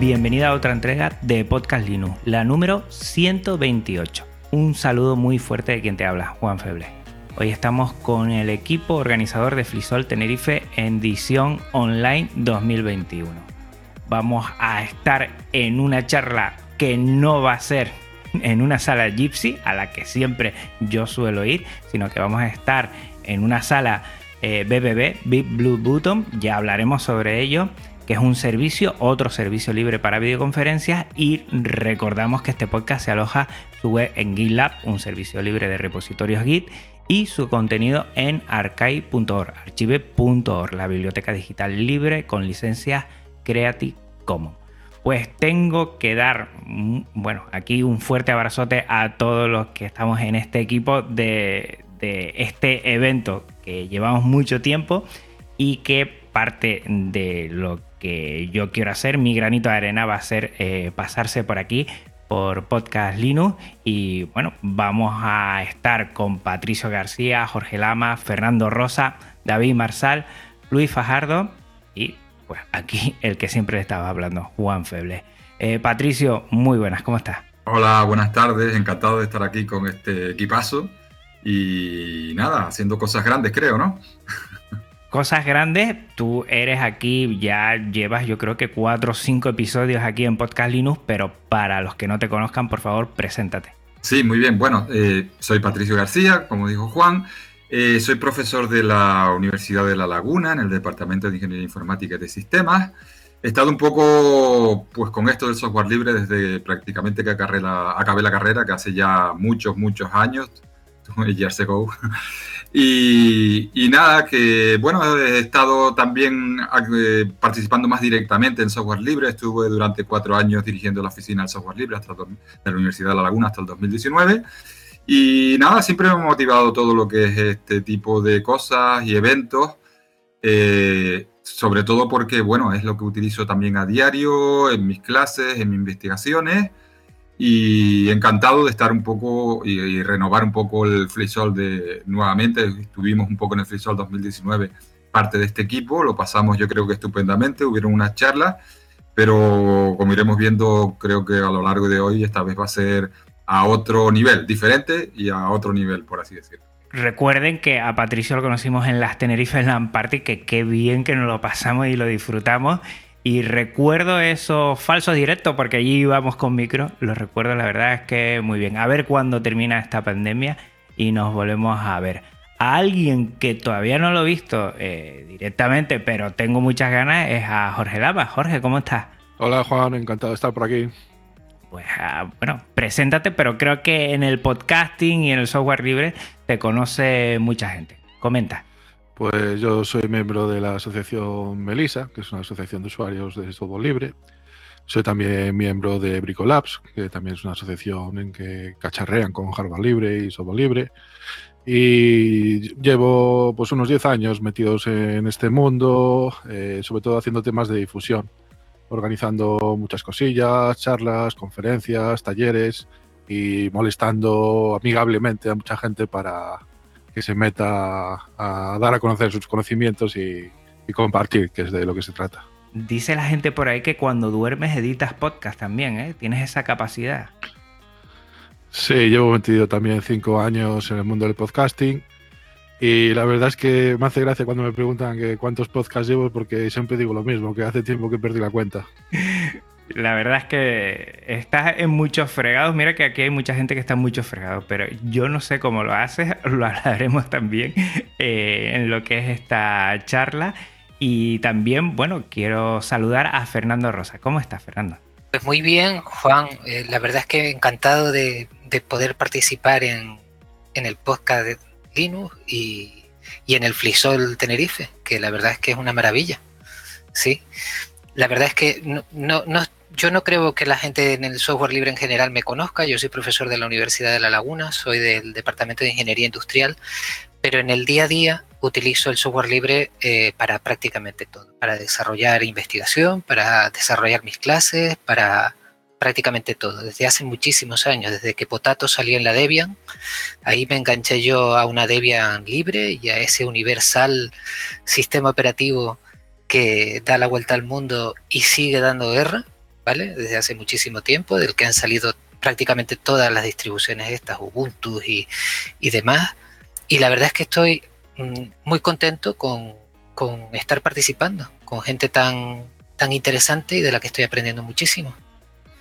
Bienvenida a otra entrega de Podcast Linux, la número 128. Un saludo muy fuerte de quien te habla, Juan Feble. Hoy estamos con el equipo organizador de Flisol Tenerife en edición online 2021. Vamos a estar en una charla que no va a ser en una sala Gypsy, a la que siempre yo suelo ir, sino que vamos a estar en una sala eh, BBB, Big Blue Button, ya hablaremos sobre ello, que es un servicio, otro servicio libre para videoconferencias y recordamos que este podcast se aloja su web en GitLab, un servicio libre de repositorios Git y su contenido en archive.org, archive.org, la biblioteca digital libre con licencia Creative Commons. Pues tengo que dar, mm, bueno, aquí un fuerte abrazote a todos los que estamos en este equipo de, de este evento que llevamos mucho tiempo y que parte de lo que yo quiero hacer, mi granito de arena va a ser eh, pasarse por aquí por Podcast Linux y bueno, vamos a estar con Patricio García, Jorge Lama, Fernando Rosa, David Marsal, Luis Fajardo y pues aquí el que siempre estaba hablando, Juan Feble. Eh, Patricio, muy buenas, ¿cómo estás? Hola, buenas tardes, encantado de estar aquí con este equipazo y nada, haciendo cosas grandes creo, ¿no? Cosas grandes, tú eres aquí, ya llevas yo creo que cuatro o cinco episodios aquí en Podcast Linux, pero para los que no te conozcan, por favor, preséntate. Sí, muy bien. Bueno, eh, soy Patricio García, como dijo Juan. Eh, soy profesor de la Universidad de La Laguna en el Departamento de Ingeniería Informática y de Sistemas. He estado un poco pues, con esto del software libre desde prácticamente que acabé la, carrera, que hace ya muchos, muchos años, years ago. Y, y, nada, que bueno, he estado también eh, participando más directamente en software libre. Estuve durante cuatro años dirigiendo la oficina del software libre hasta de la Universidad de La Laguna hasta el 2019. Y nada, siempre me ha motivado todo lo que es este tipo de cosas y eventos. Eh, sobre todo porque, bueno, es lo que utilizo también a diario en mis clases, en mis investigaciones y encantado de estar un poco y, y renovar un poco el FreeSol de nuevamente. Estuvimos un poco en el FreeSol 2019, parte de este equipo, lo pasamos yo creo que estupendamente, hubieron unas charlas, pero como iremos viendo, creo que a lo largo de hoy esta vez va a ser a otro nivel, diferente y a otro nivel, por así decirlo. Recuerden que a Patricio lo conocimos en las Tenerife Land Party, que qué bien que nos lo pasamos y lo disfrutamos. Y recuerdo esos falsos directos, porque allí íbamos con micro, los recuerdo, la verdad es que muy bien. A ver cuándo termina esta pandemia y nos volvemos a ver. A alguien que todavía no lo he visto eh, directamente, pero tengo muchas ganas, es a Jorge Lava. Jorge, ¿cómo estás? Hola Juan, encantado de estar por aquí. Pues uh, bueno, preséntate, pero creo que en el podcasting y en el software libre te conoce mucha gente. Comenta. Pues yo soy miembro de la asociación Melisa, que es una asociación de usuarios de software libre. Soy también miembro de Bricolabs, que también es una asociación en que cacharrean con hardware libre y software libre. Y llevo pues unos 10 años metidos en este mundo, eh, sobre todo haciendo temas de difusión, organizando muchas cosillas, charlas, conferencias, talleres y molestando amigablemente a mucha gente para, que se meta a, dar a conocer sus conocimientos y, y, compartir, que es de lo que se trata. Dice la gente por ahí que cuando duermes editas podcast también, ¿eh? Tienes esa capacidad. Sí, llevo metido también cinco años en el mundo del podcasting y la verdad es que me hace gracia cuando me preguntan que cuántos podcasts llevo porque siempre digo lo mismo, que hace tiempo que perdí la cuenta. La verdad es que estás en muchos fregados. Mira que aquí hay mucha gente que está en muchos fregados, pero yo no sé cómo lo haces. Lo hablaremos también eh, en lo que es esta charla. Y también, bueno, quiero saludar a Fernando Rosa. ¿Cómo estás, Fernando? Pues muy bien, Juan. Eh, la verdad es que encantado de, poder participar en, el podcast de Linux y, y, en el FliSol Tenerife, que la verdad es que es una maravilla. Sí, la verdad es que no, no, no, yo no creo que la gente en el software libre en general me conozca. Yo soy profesor de la Universidad de La Laguna, soy del Departamento de Ingeniería Industrial, pero en el día a día utilizo el software libre eh, para prácticamente todo, para desarrollar investigación, para desarrollar mis clases, para prácticamente todo, desde hace muchísimos años, desde que Potato salió en la Debian, ahí me enganché yo a una Debian libre y a ese universal sistema operativo que da la vuelta al mundo y sigue dando guerra ¿vale? Desde hace muchísimo tiempo, del que han salido prácticamente todas las distribuciones estas, Ubuntu y, demás. Y la verdad es que estoy mm, muy contento con, estar participando, con gente tan, tan interesante y de la que estoy aprendiendo muchísimo.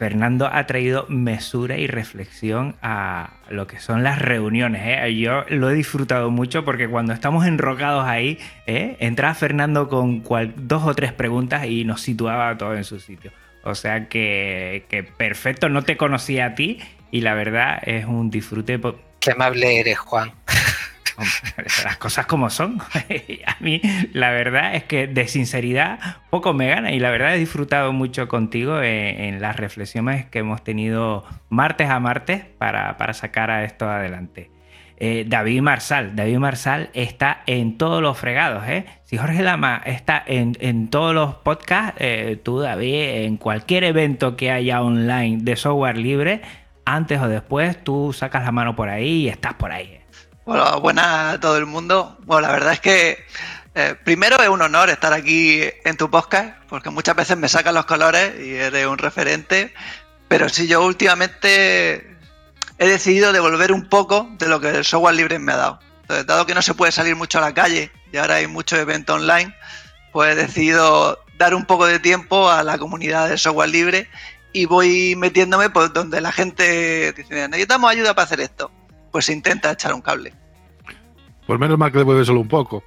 Fernando ha traído mesura y reflexión a lo que son las reuniones. ¿eh? Yo lo he disfrutado mucho porque cuando estamos enrocados ahí, ¿eh? entraba Fernando con dos o tres preguntas y nos situaba todo en su sitio. O sea que, perfecto, no te conocía a ti y la verdad es un disfrute. Qué amable eres, Juan. Las cosas como son. A mí la verdad es que de sinceridad poco me gana y la verdad he disfrutado mucho contigo en, las reflexiones que hemos tenido martes a martes para, para sacar a esto adelante. Eh, David Marsal. David Marsal está en todos los fregados. ¿eh? Si Jorge Lama está en, todos los podcasts, eh, tú, David, en cualquier evento que haya online de software libre, antes o después, tú sacas la mano por ahí y estás por ahí. Bueno, buenas a todo el mundo. Bueno, la verdad es que primero es un honor estar aquí en tu podcast, porque muchas veces me sacan los colores y eres un referente. Pero si yo últimamente he decidido devolver un poco de lo que el software libre me ha dado. Entonces, dado que no se puede salir mucho a la calle y ahora hay mucho evento online, pues he decidido dar un poco de tiempo a la comunidad del software libre y voy metiéndome por donde la gente dice, necesitamos ayuda para hacer esto. Pues se intenta echar un cable. Por menos mal que devuelve solo un poco.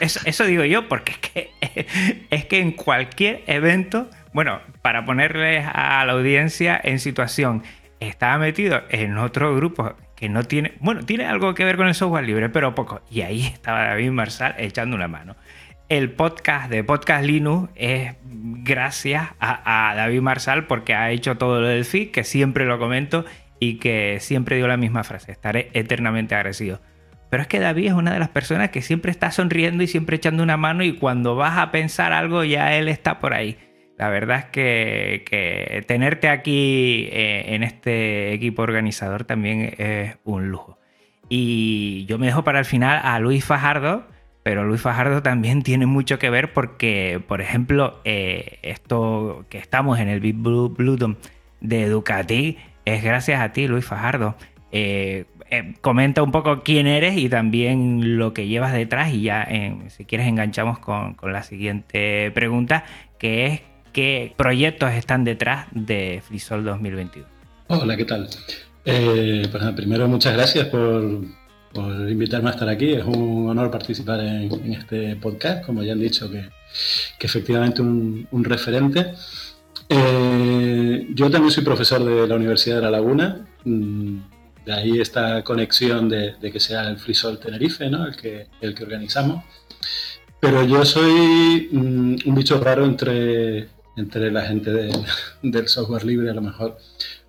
Eso, eso, digo yo, porque es que, es que en cualquier evento, bueno, para ponerles a la audiencia en situación, estaba metido en otro grupo que no tiene, bueno, tiene algo que ver con el software libre, pero poco. Y ahí estaba David Marsal echando una mano. El podcast de Podcast Linux es gracias a, David Marsal porque ha hecho todo lo del feed, que siempre lo comento y que siempre digo la misma frase, estaré eternamente agradecido. Pero es que David es una de las personas que siempre está sonriendo y siempre echando una mano y cuando vas a pensar algo ya él está por ahí. La verdad es que, tenerte aquí eh, en este equipo organizador también es un lujo. Y yo me dejo para el final a Luis Fajardo, pero Luis Fajardo también tiene mucho que ver porque, por ejemplo, eh, esto que estamos en el Big Blue Bluetooth de Educati es gracias a ti, Luis Fajardo. Eh, comenta un poco quién eres y también lo que llevas detrás y ya, si quieres, enganchamos con, con la siguiente pregunta, que es qué proyectos están detrás de FreeSol 2021. Hola, ¿qué tal? Eh, pues primero, muchas gracias por, invitarme a estar aquí. Es un honor participar en, este podcast, como ya han dicho, que, efectivamente un, un referente. Eh, yo también soy profesor de la Universidad de La Laguna. Mm, de ahí esta conexión de, que sea el FreeSol Tenerife, ¿no? el, que, el que organizamos. Pero yo soy mm, un bicho raro entre, entre la gente del software libre a lo mejor,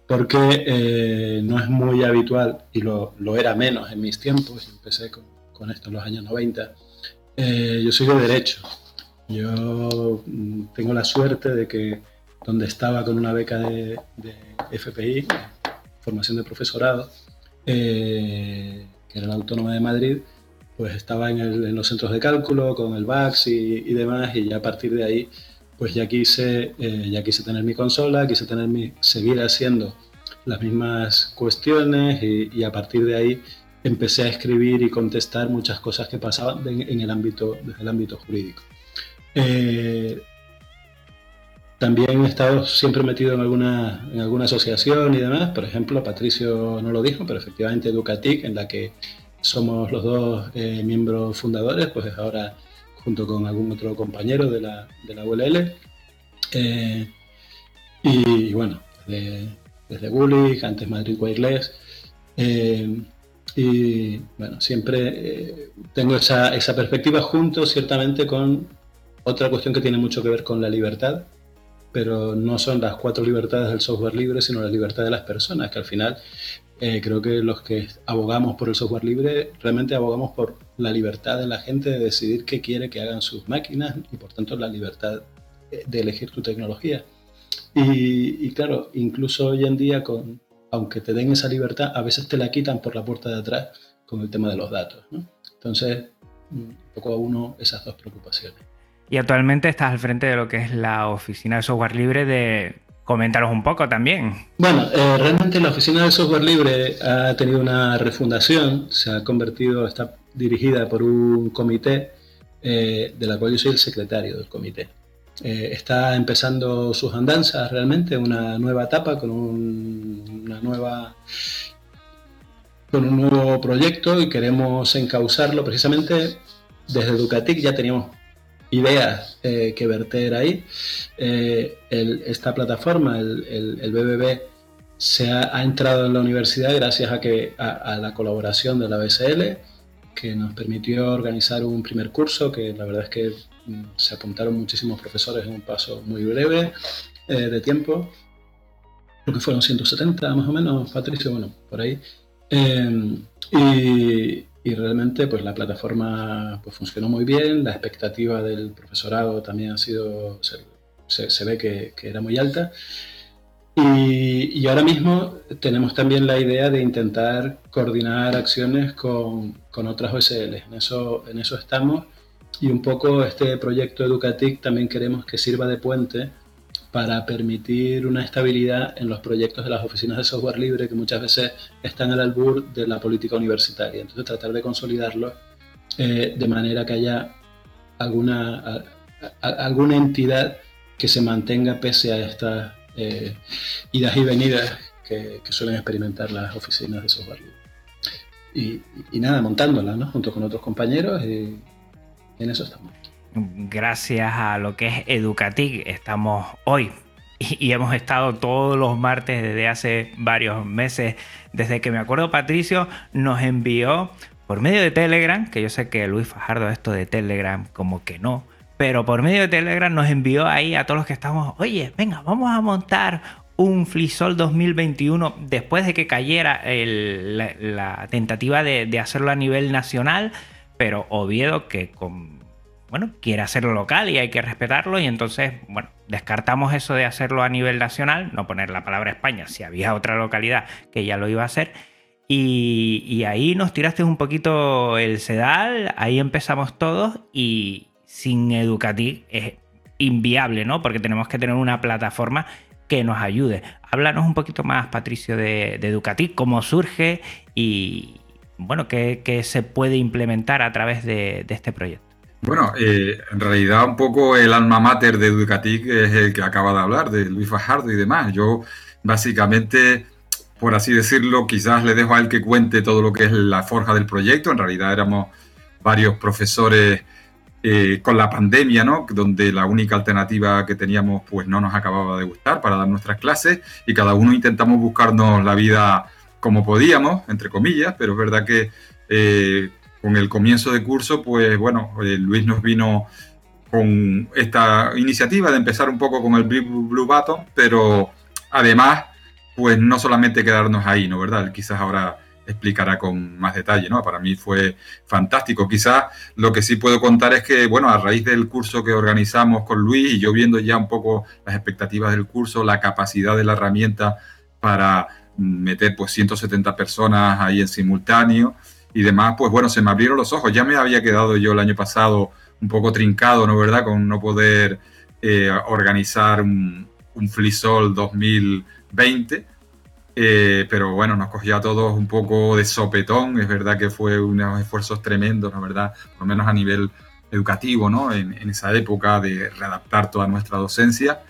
porque eh, no es muy habitual, y lo, era menos en mis tiempos, empecé con, esto en los años 90, eh, yo soy de derecho. Yo mm, tengo la suerte de que donde estaba con una beca de, FPI, formación de profesorado, eh, que era la Autónoma de Madrid, pues estaba en, los centros de cálculo con el VAX y, y, demás, y ya a partir de ahí pues ya quise, eh, ya quise tener mi consola, quise tener mi, seguir haciendo las mismas cuestiones y, a partir de ahí empecé a escribir y contestar muchas cosas que pasaban en, el ámbito, desde el ámbito jurídico. Eh, también he estado siempre metido en alguna, en alguna asociación y demás. Por ejemplo, Patricio no lo dijo, pero efectivamente Educatic, en la que somos los dos eh, miembros fundadores, pues ahora junto con algún otro compañero de la, de la ULL. Eh, y, bueno, desde, desde antes Madrid Wireless. Eh, y bueno, siempre tengo esa, esa perspectiva junto ciertamente con otra cuestión que tiene mucho que ver con la libertad, pero no son las cuatro libertades del software libre, sino la libertad de las personas, que al final eh, creo que los que abogamos por el software libre realmente abogamos por la libertad de la gente de decidir qué quiere que hagan sus máquinas y por tanto la libertad de elegir tu tecnología. Y, claro, incluso hoy en día, con, aunque te den esa libertad, a veces te la quitan por la puerta de atrás con el tema de los datos. Entonces, un poco a uno esas dos preocupaciones. Y actualmente estás al frente de lo que es la oficina de software libre de... Coméntanos un poco también. Bueno, eh, realmente la oficina de software libre ha tenido una refundación, se ha convertido, está dirigida por un comité eh, de la cual yo soy el secretario del comité. Eh, está empezando sus andanzas realmente, una nueva etapa con un, una nueva con un nuevo proyecto y queremos encauzarlo precisamente desde Educatic ya teníamos ideas eh, que verter ahí. Eh, esta plataforma, el, el, BBB, se ha, entrado en la universidad gracias a, que, a, la colaboración de la BSL, que nos permitió organizar un primer curso, que la verdad es que mm, se apuntaron muchísimos profesores en un paso muy breve eh, de tiempo. Creo que fueron 170 más o menos, Patricio, bueno, por ahí. y, y realmente pues la plataforma pues, funcionó muy bien, la expectativa del profesorado también ha sido, se, se, ve que, que, era muy alta. Y, y, ahora mismo tenemos también la idea de intentar coordinar acciones con, con otras OSL. En eso, en eso estamos. Y un poco este proyecto Educatic también queremos que sirva de puente para permitir una estabilidad en los proyectos de las oficinas de software libre que muchas veces están al albur de la política universitaria. Entonces tratar de consolidarlo eh, de manera que haya alguna, alguna entidad que se mantenga pese a estas eh, idas y venidas que, suelen experimentar las oficinas de software libre. Y, nada, montándolas ¿no? junto con otros compañeros y en eso estamos gracias a lo que es Educatic estamos hoy y, hemos estado todos los martes desde hace varios meses. Desde que me acuerdo Patricio nos envió por medio de Telegram, que yo sé que Luis Fajardo esto de Telegram como que no, pero por medio de Telegram nos envió ahí a todos los que estamos, oye, venga, vamos a montar un Flisol 2021 después de que cayera la, tentativa de, de hacerlo a nivel nacional, pero Oviedo que con bueno, quiere hacerlo local y hay que respetarlo y entonces, bueno, descartamos eso de hacerlo a nivel nacional, no poner la palabra España, si había otra localidad que ya lo iba a hacer. Y, ahí nos tiraste un poquito el sedal, ahí empezamos todos y sin Educatic es inviable, ¿no? Porque tenemos que tener una plataforma que nos ayude. Háblanos un poquito más, Patricio, de, Educatic, cómo surge y, bueno, qué, se puede implementar a través de este proyecto. Bueno, eh, en realidad un poco el alma mater de Educatic es el que acaba de hablar, de Luis Fajardo y demás. Yo básicamente, por así decirlo, quizás le dejo a él que cuente todo lo que es la forja del proyecto. En realidad éramos varios profesores eh, con la pandemia, ¿no? Donde la única alternativa que teníamos pues no nos acababa de gustar para dar nuestras clases y cada uno intentamos buscarnos la vida como podíamos, entre comillas, pero es verdad que eh, con el comienzo de curso, pues bueno, eh, Luis nos vino con esta iniciativa de empezar un poco con el Blue Button, pero además, pues no solamente quedarnos ahí, ¿no? ¿Verdad? quizás ahora explicará con más detalle, ¿no? Para mí fue fantástico. Quizás lo que sí puedo contar es que, bueno, a raíz del curso que organizamos con Luis y yo viendo ya un poco las expectativas del curso, la capacidad de la herramienta para meter pues 170 personas ahí en simultáneo, y demás, pues bueno, se me abrieron los ojos. Ya me había quedado yo el año pasado un poco trincado, ¿no? ¿Verdad? Con no poder eh, organizar un, un Flisol 2020. Eh, pero bueno, nos cogía a todos un poco de sopetón. Es verdad que fue unos esfuerzos tremendos, ¿no? ¿Verdad? Por lo menos a nivel educativo, ¿no? En, esa época de readaptar toda nuestra docencia.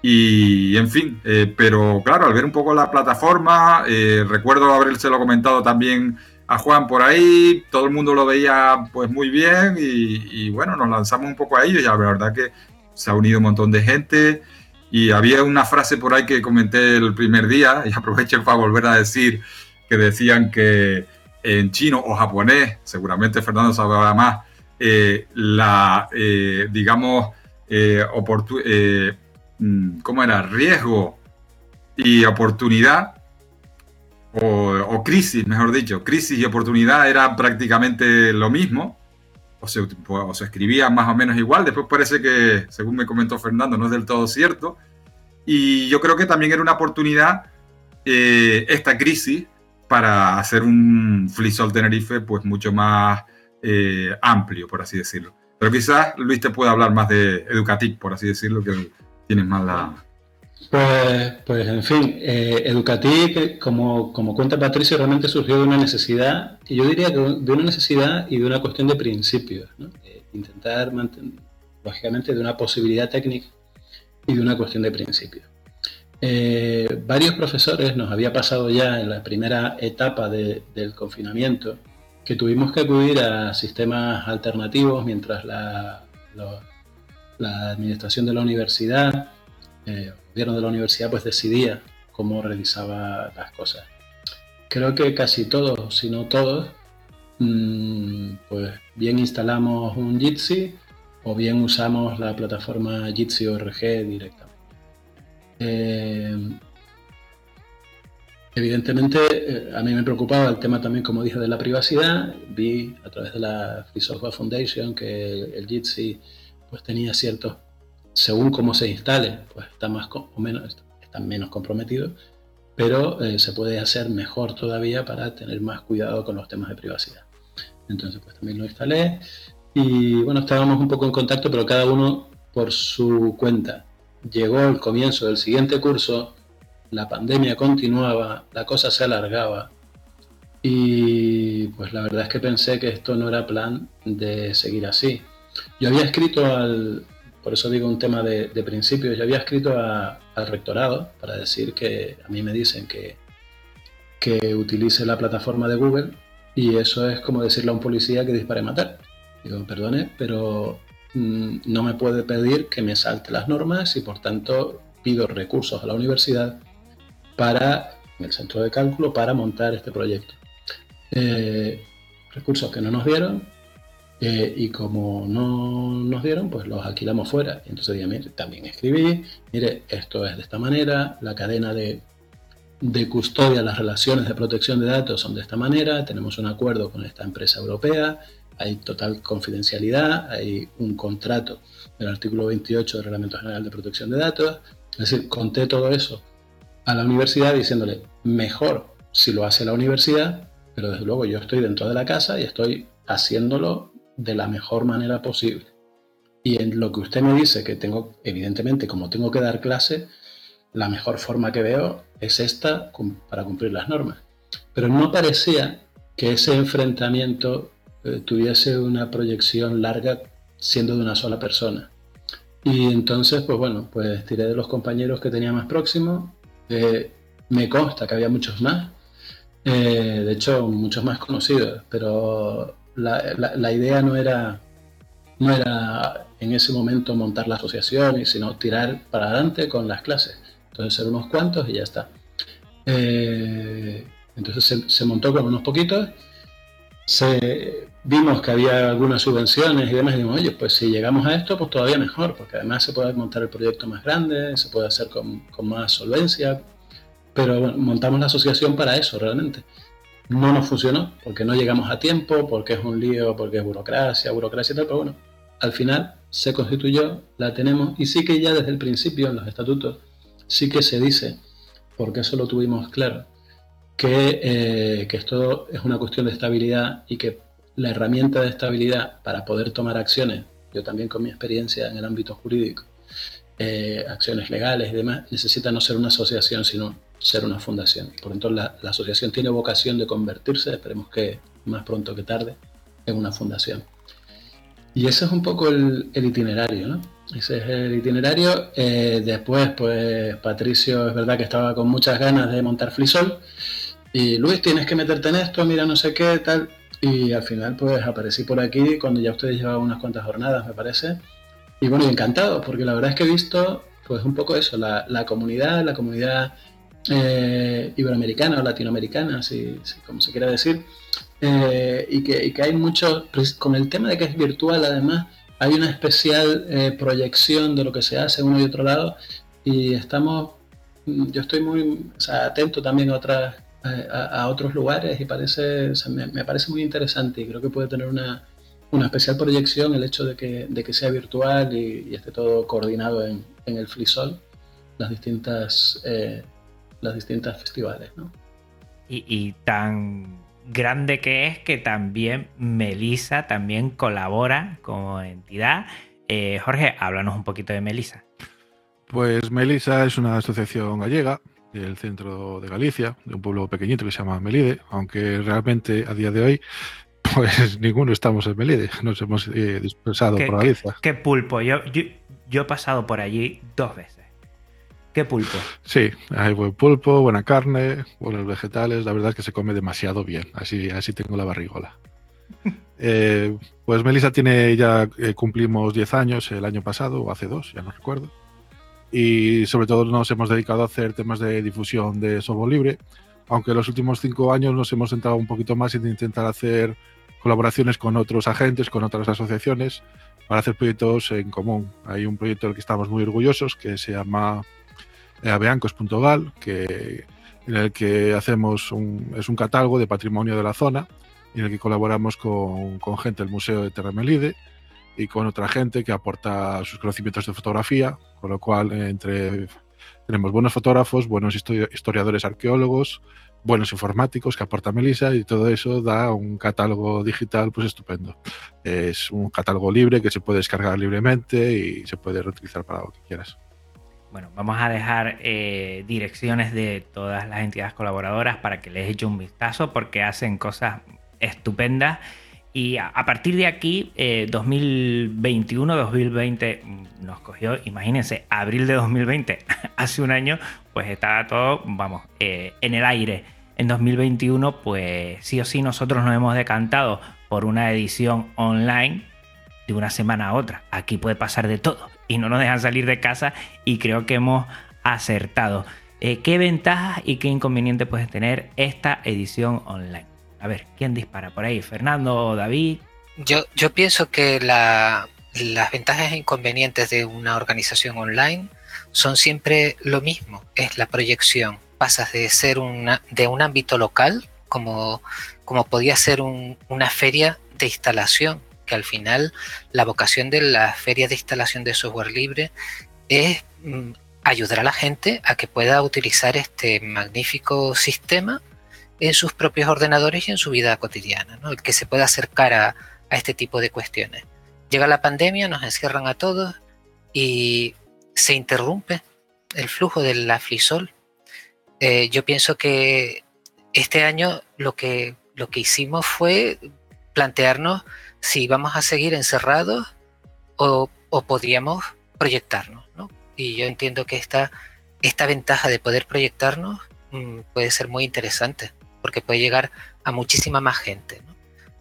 Y en fin, eh, pero claro, al ver un poco la plataforma, recuerdo habérselo comentado también a Juan por ahí, todo el mundo lo veía pues muy bien y, bueno, nos lanzamos un poco a ello y la verdad que se ha unido un montón de gente Y había una frase por ahí que comenté el primer día y aprovecho para volver a decir que decían que en chino o japonés, seguramente Fernando sabrá más, eh, la, eh, digamos, eh, eh, mm, ¿cómo era? Riesgo y oportunidad, o, crisis, mejor dicho, crisis y oportunidad era prácticamente lo mismo, o se, o se escribía más o menos igual, después parece que, según me comentó Fernando, no es del todo cierto, y yo creo que también era una oportunidad esta crisis para hacer un Flisol Tenerife pues mucho más eh, amplio, por así decirlo. Pero quizás Luis te pueda hablar más de Educatic, por así decirlo, que tienes más la... Pues, pues en fin, eh, Educatic, como, como cuenta Patricio, realmente surgió de una necesidad, y yo diría que de una necesidad y de una cuestión de principios. Eh, intentar mantener, lógicamente, de una posibilidad técnica y de una cuestión de principios. Eh, varios profesores nos había pasado ya en la primera etapa del confinamiento que tuvimos que acudir a sistemas alternativos mientras la, la administración de la universidad, eh, el gobierno de la universidad, pues decidía cómo realizaba las cosas. Creo que casi todos, si no todos, mm, pues bien instalamos un Jitsi o bien usamos la plataforma Jitsi ORG directamente. Eh, evidentemente, eh, a mí me preocupaba el tema también, como dije, de la privacidad. Vi a través de la Free Software Foundation que el, Jitsi pues, tenía ciertos, según cómo se instale, pues está más o menos, está menos comprometido, pero eh, se puede hacer mejor todavía para tener más cuidado con los temas de privacidad. Entonces, pues también lo instalé y bueno, estábamos un poco en contacto, pero cada uno por su cuenta llegó el comienzo del siguiente curso, la pandemia continuaba, la cosa se alargaba y pues la verdad es que pensé que esto no era plan de seguir así. Yo había escrito al, por eso digo un tema de, principios, yo había escrito al rectorado para decir que a mí me dicen que, que utilice la plataforma de Google y eso es como decirle a un policía que dispare a matar. Digo, perdone, pero Mm, no me puede pedir que me salte las normas y por tanto pido recursos a la universidad para, en el centro de cálculo, para montar este proyecto. Eh, recursos que no nos dieron eh, y como no nos dieron, pues los alquilamos fuera. Entonces también escribí, mire, esto es de esta manera, la cadena de, de custodia, las relaciones de protección de datos son de esta manera, tenemos un acuerdo con esta empresa europea, hay total confidencialidad, hay un contrato del artículo 28 del Reglamento General de Protección de Datos. Es decir, conté todo eso a la universidad diciéndole, mejor si lo hace la universidad, pero desde luego yo estoy dentro de la casa y estoy haciéndolo de la mejor manera posible. Y en lo que usted me dice que tengo, evidentemente, como tengo que dar clase, la mejor forma que veo es esta para cumplir las normas. Pero no parecía que ese enfrentamiento eh, tuviese una proyección larga siendo de una sola persona. Y entonces, pues bueno, pues tiré de los compañeros que tenía más próximos. Eh, me consta que había muchos más, eh, de hecho, muchos más conocidos, pero la, idea no era, no era en ese momento montar la asociación, sino tirar para adelante con las clases. Entonces, ser unos cuantos y ya está. entonces se, montó con unos poquitos se, vimos que había algunas subvenciones y demás, y dijimos, oye, pues si llegamos a esto, pues todavía mejor, porque además se puede montar el proyecto más grande, se puede hacer con, más solvencia, pero montamos la asociación para eso realmente. No nos funcionó, porque no llegamos a tiempo, porque es un lío, porque es burocracia, burocracia y tal, pero bueno, al final se constituyó, la tenemos, y sí que ya desde el principio en los estatutos, sí que se dice, porque eso lo tuvimos claro, eh, que, esto es una cuestión de estabilidad y que la herramienta de estabilidad para poder tomar acciones, yo también con mi experiencia en el ámbito jurídico, eh, acciones legales y demás, necesita no ser una asociación, sino ser una fundación. Por lo tanto, la, asociación tiene vocación de convertirse, esperemos que más pronto que tarde, en una fundación. Y ese es un poco el, itinerario, ¿no? Ese es el itinerario. Eh, después, pues Patricio es verdad que estaba con muchas ganas de montar Flisol y Luis, tienes que meterte en esto, mira no sé qué, tal. Y al final pues aparecí por aquí cuando ya ustedes llevaban unas cuantas jornadas, me parece. Y bueno, encantado, porque la verdad es que he visto pues un poco eso, la, comunidad, la comunidad eh, iberoamericana o latinoamericana, si, como se quiera decir, eh, y, que, y, que, hay mucho, pues, con el tema de que es virtual además, hay una especial eh, proyección de lo que se hace uno y otro lado y estamos, yo estoy muy atento también a, otras, a, otros lugares y parece, me, parece muy interesante y creo que puede tener una, una especial proyección el hecho de que, de que sea virtual y, esté todo coordinado en, en el FliSol, las distintas, eh, las distintas festivales. ¿no? Y, y tan grande que es que también Melisa también colabora como entidad. Eh, Jorge, háblanos un poquito de Melisa. Pues Melisa es una asociación gallega del centro de Galicia, de un pueblo pequeñito que se llama Melide, aunque realmente a día de hoy pues ninguno estamos en Melide, nos hemos eh, dispersado por Galicia. Qué, pulpo, yo, yo he pasado por allí dos veces. ¿Qué pulpo? Sí, hay buen pulpo, buena carne, buenos vegetales. La verdad es que se come demasiado bien. Así, así tengo la barrigola. Eh, pues Melissa tiene ya eh, cumplimos 10 años el año pasado, o hace dos, ya no recuerdo. Y sobre todo nos hemos dedicado a hacer temas de difusión de software libre, aunque en los últimos cinco años nos hemos centrado un poquito más en intentar hacer colaboraciones con otros agentes, con otras asociaciones, para hacer proyectos en común. Hay un proyecto del que estamos muy orgullosos que se llama aveancos.gal, que, en el que hacemos un, es un catálogo de patrimonio de la zona, en el que colaboramos con, gente del Museo de Terramelide y con otra gente que aporta sus conocimientos de fotografía, con lo cual entre tenemos buenos fotógrafos, buenos historiadores arqueólogos, buenos informáticos que aporta Melissa y todo eso da un catálogo digital pues estupendo. Es un catálogo libre que se puede descargar libremente y se puede reutilizar para lo que quieras. Bueno, vamos a dejar eh, direcciones de todas las entidades colaboradoras para que les eche un vistazo porque hacen cosas estupendas. Y a, partir de aquí, 2021, eh, 2020 mm, nos cogió, imagínense, abril de 2020, hace un año, pues estaba todo, vamos, eh, en el aire. En 2021, pues sí o sí nosotros nos hemos decantado por una edición online de una semana a otra. Aquí puede pasar de todo y no nos dejan salir de casa y creo que hemos acertado. Eh, ¿Qué ventajas y qué inconvenientes puede tener esta edición online? A ver, ¿quién dispara por ahí? ¿Fernando o David? Yo, yo pienso que las ventajas e inconvenientes de una organización online son siempre lo mismo, es la proyección. Pasas de ser una, de un ámbito local, como, como podía ser una feria de instalación, que al final la vocación de las ferias de instalación de software libre es mm, ayudar a la gente a que pueda utilizar este magnífico sistema en sus propios ordenadores y en su vida cotidiana, ¿no? el que se pueda acercar a, este tipo de cuestiones. Llega la pandemia, nos encierran a todos y se interrumpe el flujo del aflisol. Eh, yo pienso que este año lo que, lo que hicimos fue plantearnos si vamos a seguir encerrados o, podríamos proyectarnos. Y yo entiendo que esta, esta ventaja de poder proyectarnos mm, puede ser muy interesante porque puede llegar a muchísima más gente.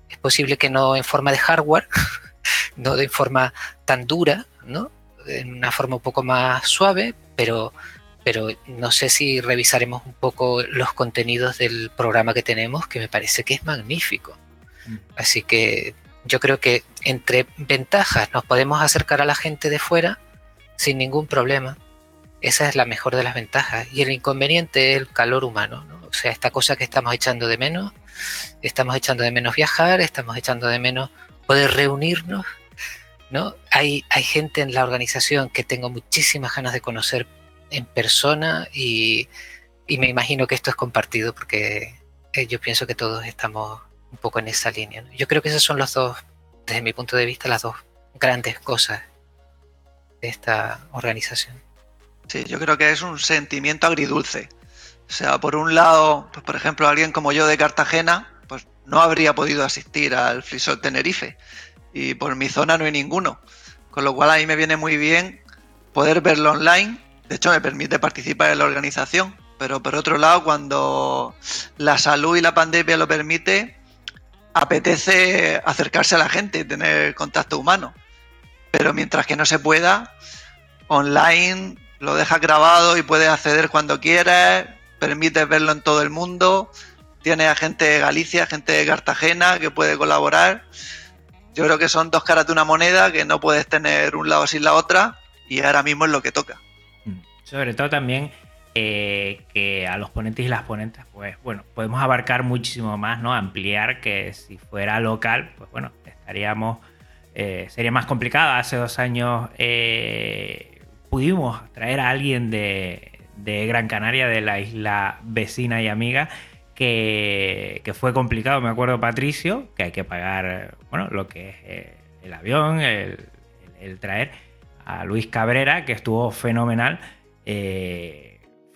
Es posible que no en forma de hardware, no de forma tan dura, ¿no? en una forma un poco más suave, pero, pero no sé si revisaremos un poco los contenidos del programa que tenemos, que me parece que es magnífico. Mm. Así que yo creo que entre ventajas nos podemos acercar a la gente de fuera sin ningún problema. Esa es la mejor de las ventajas. Y el inconveniente es el calor humano, O sea, esta cosa que estamos echando de menos, estamos echando de menos viajar, estamos echando de menos poder reunirnos, ¿no? Hay, hay gente en la organización que tengo muchísimas ganas de conocer en persona y, y me imagino que esto es compartido porque eh, yo pienso que todos estamos un poco en esa línea. Yo creo que esas son las dos, desde mi punto de vista, las dos grandes cosas de esta organización. Sí, yo creo que es un sentimiento agridulce. O sea, por un lado, pues por ejemplo, alguien como yo de Cartagena, pues no habría podido asistir al Frisol Tenerife. Y por mi zona no hay ninguno. Con lo cual a mí me viene muy bien poder verlo online. De hecho, me permite participar en la organización. Pero por otro lado, cuando la salud y la pandemia lo permite, apetece acercarse a la gente y tener contacto humano. Pero mientras que no se pueda, online lo dejas grabado y puedes acceder cuando quieras, permites verlo en todo el mundo, tienes a gente de Galicia, gente de Cartagena que puede colaborar. Yo creo que son dos caras de una moneda que no puedes tener un lado sin la otra y ahora mismo es lo que toca. Sobre todo también eh, que a los ponentes y las ponentes, pues bueno, podemos abarcar muchísimo más, ¿no? Ampliar que si fuera local, pues bueno, estaríamos, eh, sería más complicado. Hace dos años eh, pudimos traer a alguien de, Gran Canaria, de la isla vecina y amiga, que, fue complicado, me acuerdo Patricio, que hay que pagar, bueno, lo que es el avión, el, traer a Luis Cabrera, que estuvo fenomenal.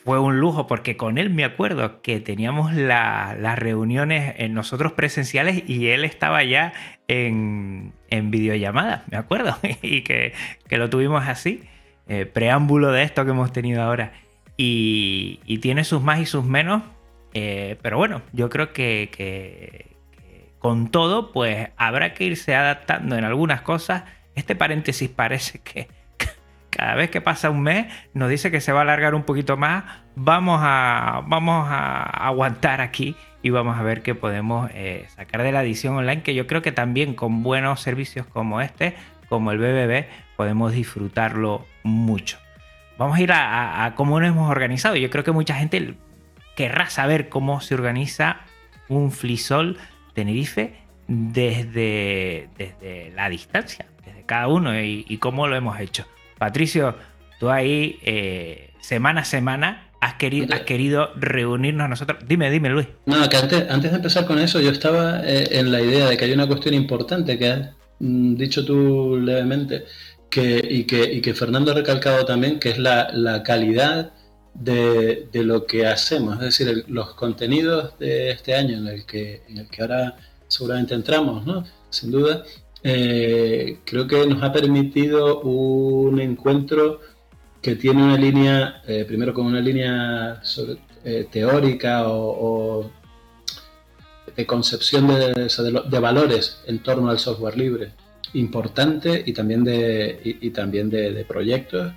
Fue un lujo porque con él me acuerdo que teníamos las reuniones en nosotros presenciales y él estaba ya en, en videollamada, me acuerdo, y que, lo tuvimos así, eh, preámbulo de esto que hemos tenido ahora. Y, tiene sus más y sus menos, eh, pero bueno, yo creo que, que con todo, pues habrá que irse adaptando en algunas cosas. Este paréntesis parece que, cada vez que pasa un mes nos dice que se va a alargar un poquito más, vamos a, vamos a aguantar aquí y vamos a ver qué podemos eh, sacar de la edición online, que yo creo que también con buenos servicios como este, como el BBB, podemos disfrutarlo mucho. Vamos a ir a, cómo nos hemos organizado. Yo creo que mucha gente querrá saber cómo se organiza un Flisol Tenerife desde, desde la distancia, desde cada uno y cómo lo hemos hecho. Patricio, tú ahí eh, semana a semana has querido, has querido reunirnos a nosotros. Dime, dime, Luis. No, que antes, antes de empezar con eso, yo estaba eh, en la idea de que hay una cuestión importante que has mm, dicho tú levemente que, y, que, que Fernando ha recalcado también, que es la, calidad de, lo que hacemos. Es decir, los contenidos de este año en el que, en el que ahora seguramente entramos, ¿no? Sin duda, eh, creo que nos ha permitido un encuentro que tiene una línea, eh, primero con una línea eh, teórica o, de concepción de, valores en torno al software libre importante y también de, y, también de, proyectos.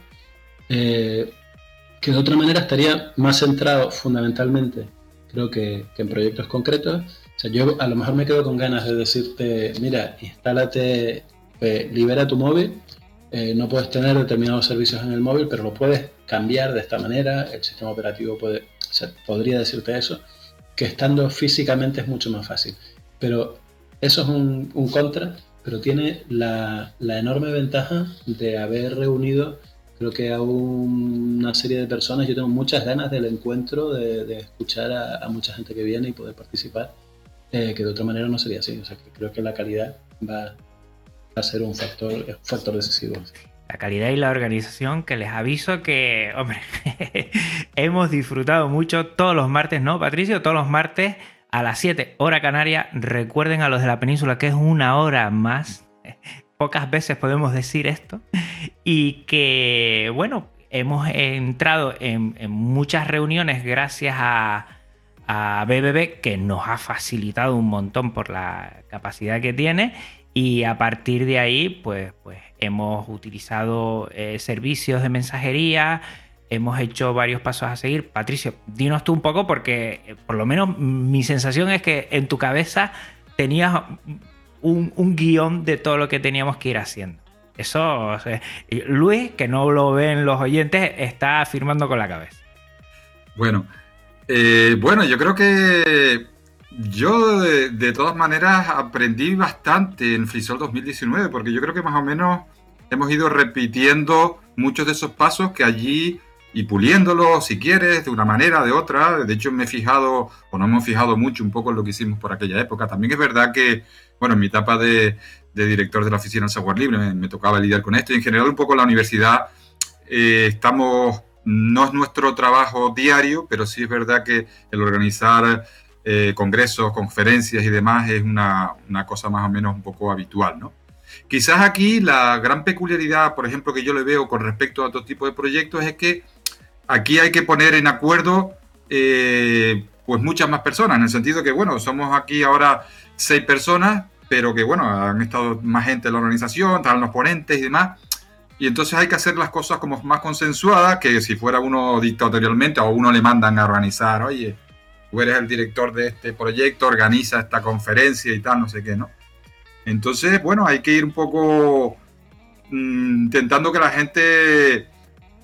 Que de otra manera estaría más centrado fundamentalmente creo que en proyectos concretos yo a lo mejor me quedo con ganas de decirte, mira, instálate, eh, libera tu móvil, eh, no puedes tener determinados servicios en el móvil, pero lo puedes cambiar de esta manera, el sistema operativo puede, podría decirte eso, que estando físicamente es mucho más fácil. Pero eso es un, contra, pero tiene la, enorme ventaja de haber reunido creo que a una serie de personas. Yo tengo muchas ganas del encuentro, de, escuchar a, mucha gente que viene y poder participar. Eh, que de otra manera no sería así. O sea, que creo que la calidad va a ser un factor, factor decisivo. La calidad y la organización, que les aviso que, hombre, hemos disfrutado mucho todos los martes, ¿no, Patricio? Todos los martes a las 7, hora canaria. Recuerden a los de la península que es una hora más. Pocas veces podemos decir esto. Y que, bueno, hemos entrado en muchas reuniones gracias a a BBB, que nos ha facilitado un montón por la capacidad que tiene. Y a partir de ahí, pues, pues hemos utilizado eh, servicios de mensajería, hemos hecho varios pasos a seguir. Patricio, dinos tú un poco, porque eh, por lo menos mi sensación es que en tu cabeza tenías un, guion de todo lo que teníamos que ir haciendo. Eso, Luis, que no lo ven los oyentes, está afirmando con la cabeza. Bueno, eh, bueno, yo creo que yo de, todas maneras aprendí bastante en Frisol 2019, porque yo creo que más o menos hemos ido repitiendo muchos de esos pasos que allí y puliéndolos, si quieres, de una manera, de otra. De hecho, me he fijado, o no hemos fijado mucho un poco en lo que hicimos por aquella época. También es verdad que, bueno, en mi etapa de, director de la oficina de software libre me, tocaba lidiar con esto y en general un poco la universidad eh, estamos no es nuestro trabajo diario, pero sí es verdad que el organizar eh, congresos, conferencias y demás es una, cosa más o menos un poco habitual, ¿no? Quizás aquí la gran peculiaridad, por ejemplo, que yo le veo con respecto a otro tipo de proyectos es que aquí hay que poner en acuerdo eh, pues muchas más personas, en el sentido que, bueno, somos aquí ahora seis personas, pero que, bueno, han estado más gente en la organización, están los ponentes y demás, y entonces hay que hacer las cosas como más consensuadas que si fuera uno dictatorialmente o uno le mandan a organizar, oye, tú eres el director de este proyecto, organiza esta conferencia y tal, no sé qué, ¿no? Entonces, bueno, hay que ir un poco mm, intentando que la gente,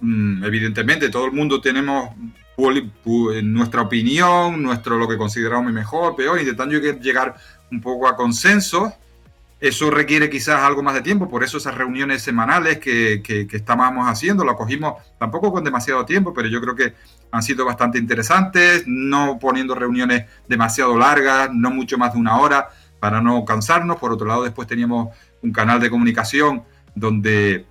mm, evidentemente, todo el mundo tenemos nuestra opinión, nuestro lo que consideramos mejor, peor, intentando llegar un poco a consenso. Eso requiere quizás algo más de tiempo, por eso esas reuniones semanales que, que, estábamos haciendo, lo cogimos tampoco con demasiado tiempo, pero yo creo que han sido bastante interesantes, no poniendo reuniones demasiado largas, no mucho más de una hora, para no cansarnos. Por otro lado, después teníamos un canal de comunicación donde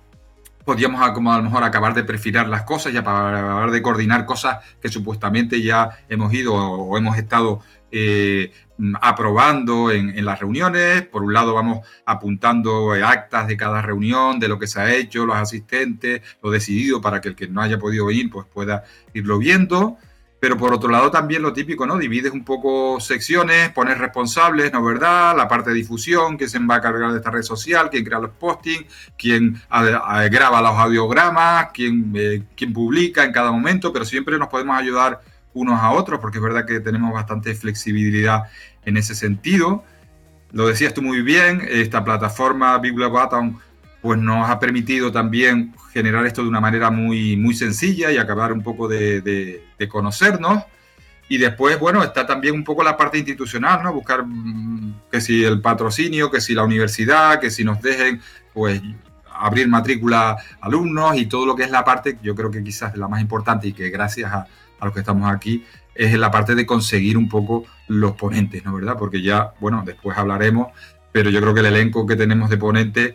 podíamos a, como a lo mejor acabar de perfilar las cosas, para acabar de coordinar cosas que supuestamente ya hemos ido o hemos estado eh, aprobando en, en, las reuniones. Por un lado vamos apuntando actas de cada reunión, de lo que se ha hecho, los asistentes, lo decidido para que el que no haya podido venir pues pueda irlo viendo. Pero por otro lado también lo típico, ¿no? Divides un poco secciones, pones responsables, ¿no verdad? La parte de difusión, quién se va a cargar de esta red social, quién crea los postings, quién graba los audiogramas, quién, eh, quién publica en cada momento, pero siempre nos podemos ayudar unos a otros porque es verdad que tenemos bastante flexibilidad en ese sentido. Lo decías tú muy bien, esta plataforma Bibliobutton pues nos ha permitido también generar esto de una manera muy, muy sencilla y acabar un poco de, de, conocernos. Y después, bueno, está también un poco la parte institucional, ¿no? Buscar mm, que si el patrocinio, que si la universidad, que si nos dejen, pues abrir matrícula alumnos y todo lo que es la parte, yo creo que quizás la más importante y que gracias a, a los que estamos aquí, es la parte de conseguir un poco los ponentes, ¿no? ¿Verdad? Porque ya, bueno, después hablaremos, pero yo creo que el elenco que tenemos de ponentes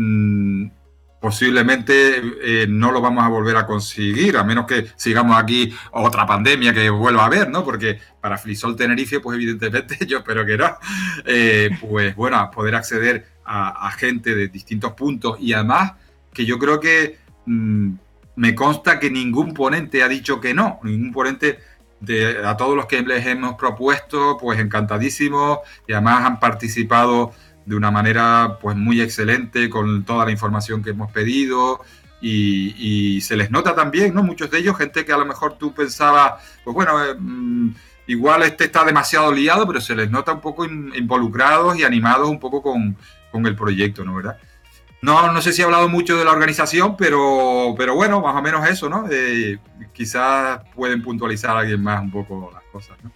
Mm, posiblemente eh, no lo vamos a volver a conseguir, a menos que sigamos aquí otra pandemia que vuelva a haber, ¿no? Porque para Flisol Tenerife, pues evidentemente yo espero que no. Eh, pues bueno, poder acceder a, gente de distintos puntos y además que yo creo que mm, me consta que ningún ponente ha dicho que no, ningún ponente de, a todos los que les hemos propuesto, pues encantadísimos y además han participado de una manera pues muy excelente con toda la información que hemos pedido y, se les nota también, ¿no? Muchos de ellos, gente que a lo mejor tú pensabas, pues bueno, eh, mm, igual este está demasiado liado, pero se les nota un poco involucrados y animados un poco con, el proyecto, ¿no? ¿Verdad? No, no sé si he hablado mucho de la organización, pero, pero bueno, más o menos eso, ¿no? Eh, quizás pueden puntualizar a alguien más un poco las cosas, ¿no?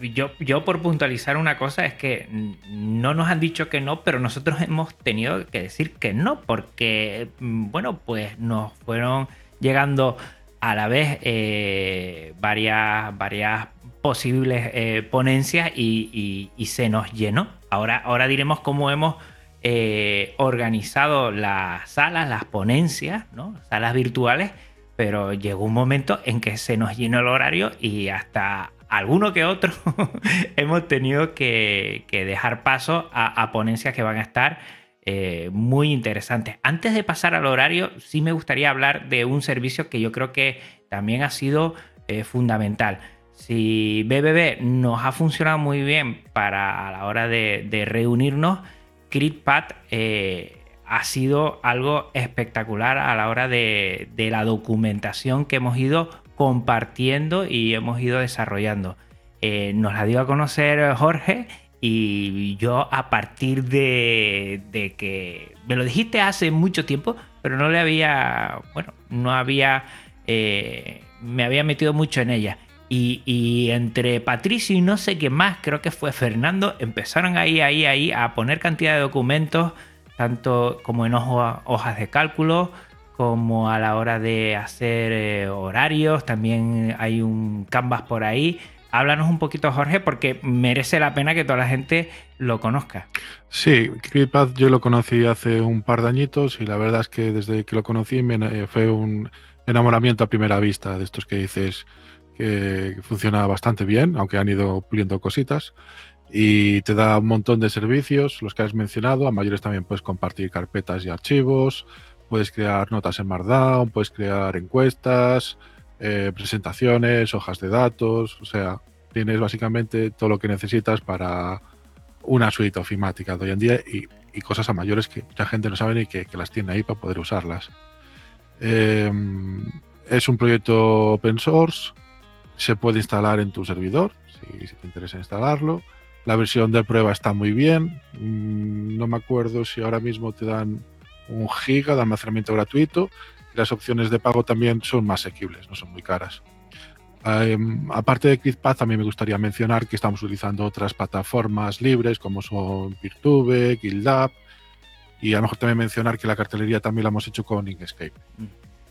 Yo, yo por puntualizar una cosa es que no nos han dicho que no, pero nosotros hemos tenido que decir que no, porque, mm, bueno, pues nos fueron llegando a la vez eh, varias, varias posibles eh, ponencias y, se nos llenó. Ahora, ahora diremos cómo hemos eh, organizado las salas, las ponencias, ¿no? salas virtuales, pero llegó un momento en que se nos llenó el horario y hasta alguno que otro hemos tenido que, dejar paso a, ponencias que van a estar eh, muy interesantes. Antes de pasar al horario, sí me gustaría hablar de un servicio que yo creo que también ha sido eh, fundamental. Si BBB nos ha funcionado muy bien para a la hora de, reunirnos, CritPad eh, ha sido algo espectacular a la hora de, de la documentación que hemos ido compartiendo y hemos ido desarrollando. Eh, nos la dio a conocer Jorge y yo a partir de, que me lo dijiste hace mucho tiempo, pero no le había, bueno, no había, eh, me había metido mucho en ella. Y, entre Patricio y no sé qué más, creo que fue Fernando, empezaron ahí, ahí, ahí a poner cantidad de documentos, tanto como en hojas de cálculo, como a la hora de hacer eh, horarios, también hay un canvas por ahí. Háblanos un poquito, Jorge, porque merece la pena que toda la gente lo conozca. Sí, CritPath yo lo conocí hace un par de añitos y la verdad es que desde que lo conocí me, eh, fue un enamoramiento a primera vista de estos que dices que funciona bastante bien, aunque han ido puliendo cositas y te da un montón de servicios, los que has mencionado, a mayores también puedes compartir carpetas y archivos, Puedes crear notas en Markdown, puedes crear encuestas, eh, presentaciones, hojas de datos, o sea, tienes básicamente todo lo que necesitas para una suite ofimática de hoy en día y cosas a mayores que mucha gente no sabe y que, las tiene ahí para poder usarlas. Eh, es un proyecto open source, se puede instalar en tu servidor, si, si te interesa instalarlo. La versión de prueba está muy bien. Mm, No me acuerdo si ahora mismo te dan un giga de almacenamiento gratuito. Las opciones de pago también son más asequibles, no son muy caras. Em, aparte de ClickPath, también me gustaría mencionar que estamos utilizando otras plataformas libres como son Virtube, GuildUp y a lo mejor también mencionar que la cartelería también la hemos hecho con Inkscape.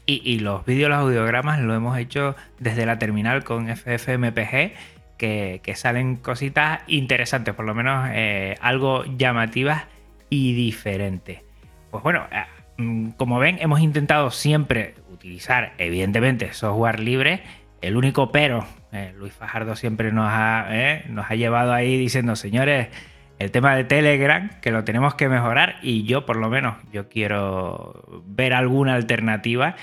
Y, y los vídeos, los audiogramas lo hemos hecho desde la terminal con FFmpg, que, que salen cositas interesantes, por lo menos eh, algo llamativas y diferentes. Pues bueno, eh, mm, como ven, hemos intentado siempre utilizar, evidentemente, software libre. El único pero, eh, Luis Fajardo siempre nos ha, eh, nos ha llevado ahí diciendo, señores, el tema de Telegram, que lo tenemos que mejorar y yo por lo menos, yo quiero ver alguna alternativa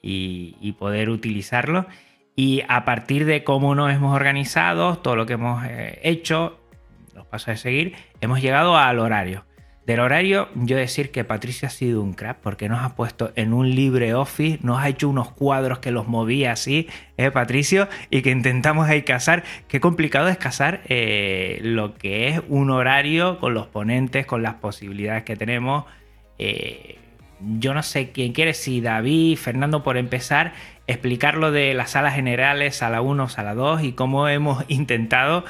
y, poder utilizarlo. Y a partir de cómo nos hemos organizado, todo lo que hemos hecho, los pasos a seguir, hemos llegado al horario. Del horario, yo decir que Patricia ha sido un crack porque nos ha puesto en un LibreOffice, nos ha hecho unos cuadros que los movía así, ¿eh, Patricio? Y que intentamos ahí casar. Qué complicado es casar eh, lo que es un horario con los ponentes, con las posibilidades que tenemos. Eh, yo no sé quién quiere, si David, Fernando, por empezar, explicar lo de las salas generales, sala 1, sala 2 y cómo hemos intentado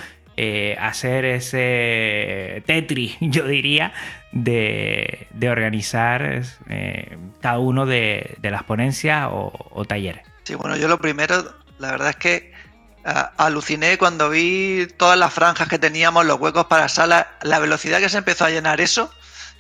eh, hacer ese Tetris, yo diría, de, organizar eh, cada uno de, las ponencias o, talleres. Sí, bueno, yo lo primero, la verdad es que uh, aluciné cuando vi todas las franjas que teníamos, los huecos para sala, la velocidad que se empezó a llenar eso.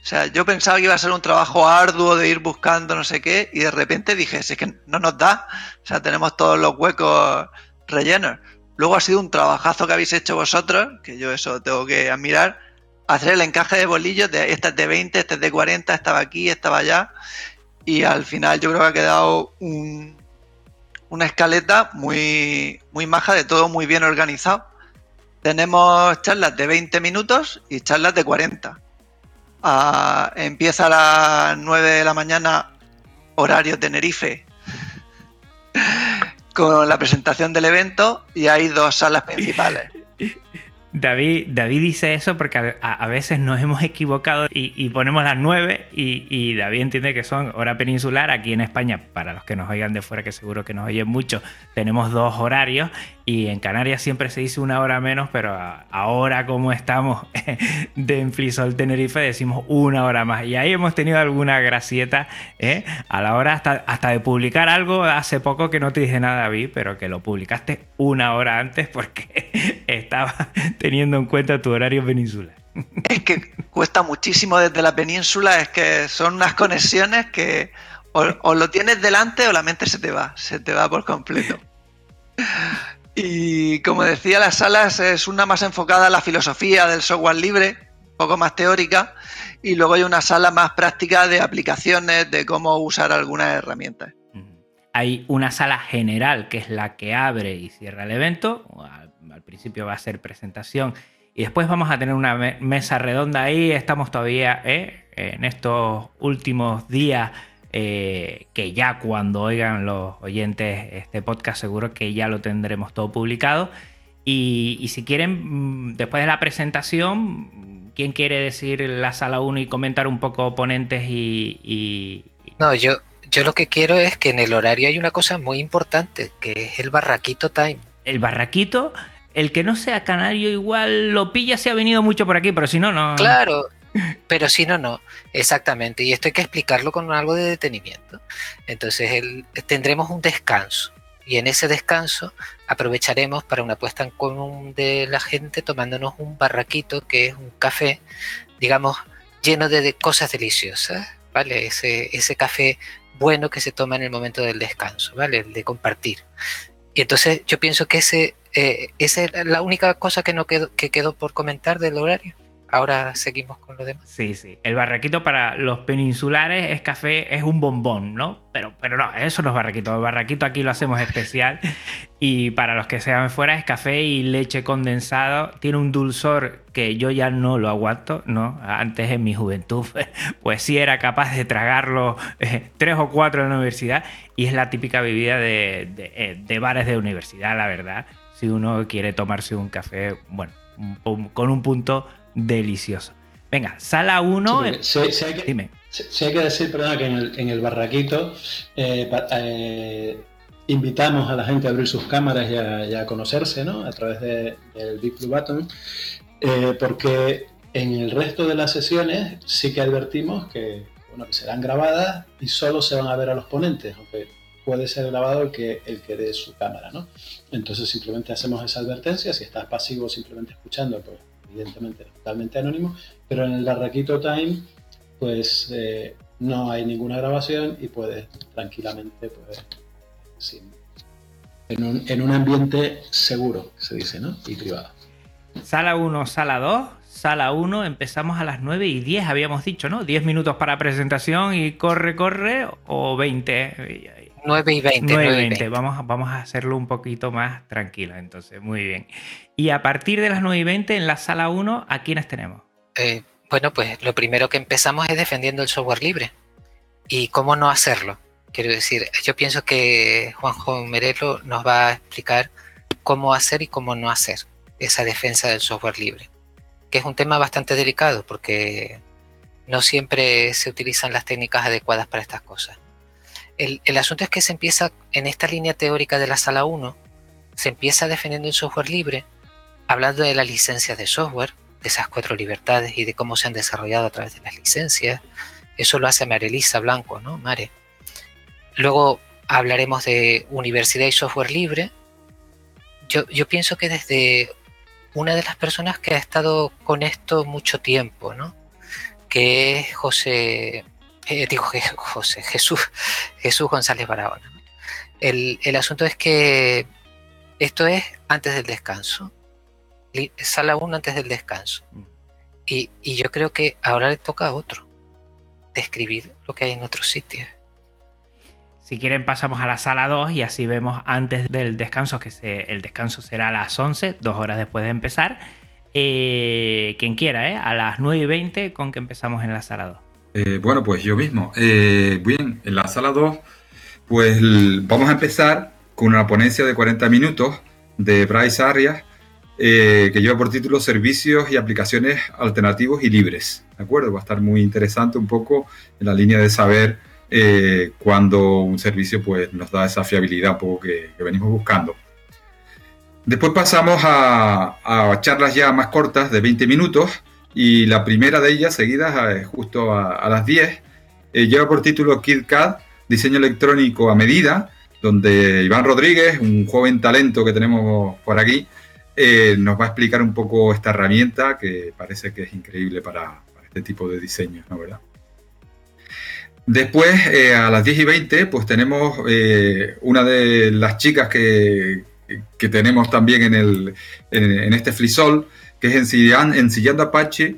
O sea, yo pensaba que iba a ser un trabajo arduo de ir buscando no sé qué y de repente dije, si es que no nos da, o sea, tenemos todos los huecos rellenos. Luego ha sido un trabajazo que habéis hecho vosotros, que yo eso tengo que admirar, hacer el encaje de bolillos, de este es de 20, este es de 40, estaba aquí, estaba allá, y al final yo creo que ha quedado un, una escaleta muy, muy maja, de todo muy bien organizado. Tenemos charlas de 20 minutos y charlas de 40. Uh, empieza a las 9 de la mañana, horario Tenerife, con la presentación del evento y hay dos salas principales. David, David dice eso porque a, veces nos hemos equivocado y, y ponemos las 9 y, y, David entiende que son hora peninsular. Aquí en España, para los que nos oigan de fuera, que seguro que nos oyen mucho, tenemos dos horarios y en Canarias siempre se dice una hora menos, pero ahora como estamos de Enflisol Tenerife decimos una hora más. Y ahí hemos tenido alguna gracieta ¿eh? a la hora hasta, hasta de publicar algo hace poco que no te dije nada, David, pero que lo publicaste una hora antes porque estaba teniendo en cuenta tu horario peninsular. Es que cuesta muchísimo desde la península, es que son unas conexiones que o, lo tienes delante o la mente se te va, se te va por completo. Y como decía, las salas es una más enfocada a la filosofía del software libre, un poco más teórica, y luego hay una sala más práctica de aplicaciones, de cómo usar algunas herramientas. Hay una sala general que es la que abre y cierra el evento. Al, principio va a ser presentación y después vamos a tener una mesa redonda ahí. Estamos todavía ¿eh? en estos últimos días eh, que ya cuando oigan los oyentes este podcast seguro que ya lo tendremos todo publicado. Y, y si quieren, mm, después de la presentación, ¿quién quiere decir la sala 1 y comentar un poco ponentes y, y... No, yo, yo lo que quiero es que en el horario hay una cosa muy importante, que es el barraquito time. El barraquito, el que no sea canario igual lo pilla si ha venido mucho por aquí, pero si no, no. Claro, pero si no, no, exactamente. Y esto hay que explicarlo con algo de detenimiento. Entonces el, tendremos un descanso. Y en ese descanso aprovecharemos para una puesta en común de la gente tomándonos un barraquito, que es un café, digamos, lleno de, cosas deliciosas, ¿vale? Ese, ese café bueno que se toma en el momento del descanso, ¿vale? El de compartir. Y entonces yo pienso que ese, eh, esa es la única cosa que no quedó, que quedó por comentar del horario. Ahora seguimos con lo demás. Sí, sí. El barraquito para los peninsulares es café, es un bombón, ¿no? Pero, pero no, eso no es barraquito. El barraquito aquí lo hacemos especial. Y para los que sean fuera es café y leche condensado. Tiene un dulzor que yo ya no lo aguanto, ¿no? Antes en mi juventud, pues sí era capaz de tragarlo eh, tres o cuatro en la universidad. Y es la típica bebida de, de, eh, de bares de universidad, la verdad. Si uno quiere tomarse un café, bueno, con un punto delicioso. Venga, sala 1. Sí, hay que, Dime. Sí, hay que decir, perdona, que en el, en el barraquito eh, eh, invitamos a la gente a abrir sus cámaras y a, y a conocerse, ¿no? A través de, del Big Blue Button, eh, porque en el resto de las sesiones sí que advertimos que, bueno, que serán grabadas y solo se van a ver a los ponentes, aunque puede ser grabado el que, el que dé su cámara, ¿no? Entonces simplemente hacemos esa advertencia, si estás pasivo simplemente escuchando, pues evidentemente totalmente anónimo, pero en el Barraquito Time, pues eh, no hay ninguna grabación y puedes tranquilamente, pues, en, un, en, un, ambiente seguro, se dice, ¿no? Y privado. Sala 1, sala 2. Sala 1, empezamos a las 9 y 10, habíamos dicho, ¿no? 10 minutos para presentación y corre, corre, o 20. 9 y 20. 9 y 20. Vamos, vamos a hacerlo un poquito más tranquilo, entonces, muy bien. Y a partir de las 9 y 20, en la sala 1, ¿a quiénes tenemos? Eh, bueno, pues lo primero que empezamos es defendiendo el software libre. ¿Y cómo no hacerlo? Quiero decir, yo pienso que Juanjo Merelo nos va a explicar cómo hacer y cómo no hacer esa defensa del software libre, que es un tema bastante delicado porque no siempre se utilizan las técnicas adecuadas para estas cosas. El, el, asunto es que se empieza en esta línea teórica de la sala 1, se empieza defendiendo el software libre, hablando de las licencias de software, de esas cuatro libertades y de cómo se han desarrollado a través de las licencias. Eso lo hace Elisa Blanco, ¿no? Mare. Luego hablaremos de universidad y software libre. Yo, yo pienso que desde una de las personas que ha estado con esto mucho tiempo, ¿no? Que es José eh, digo José, Jesús, Jesús González Barahona. El, el, asunto es que esto es antes del descanso, sala 1 antes del descanso. Y, y, yo creo que ahora le toca a otro describir lo que hay en otros sitios. Si quieren pasamos a la sala 2 y así vemos antes del descanso, que se, el descanso será a las 11, dos horas después de empezar. Eh, quien quiera, ¿eh? a las 9 y 20 con que empezamos en la sala 2. Eh, bueno, pues yo mismo. Eh, bien, en la sala 2, pues vamos a empezar con una ponencia de 40 minutos de Bryce Arias, eh, que lleva por título Servicios y aplicaciones alternativos y libres. ¿De acuerdo? Va a estar muy interesante un poco en la línea de saber cuando un servicio pues, nos da esa fiabilidad un poco que, venimos buscando. Después pasamos a charlas ya más cortas de 20 minutos y la primera de ellas, seguida eh, justo a, a, las 10, eh, lleva por título KidCAD, diseño electrónico a medida, donde Iván Rodríguez, un joven talento que tenemos por aquí, eh, nos va a explicar un poco esta herramienta que parece que es increíble para, este tipo de diseños, ¿no verdad? Después, a las 10 y 20, pues tenemos una de las chicas que, que tenemos también en, el, en, este flisol, que es Ensillando, Apache,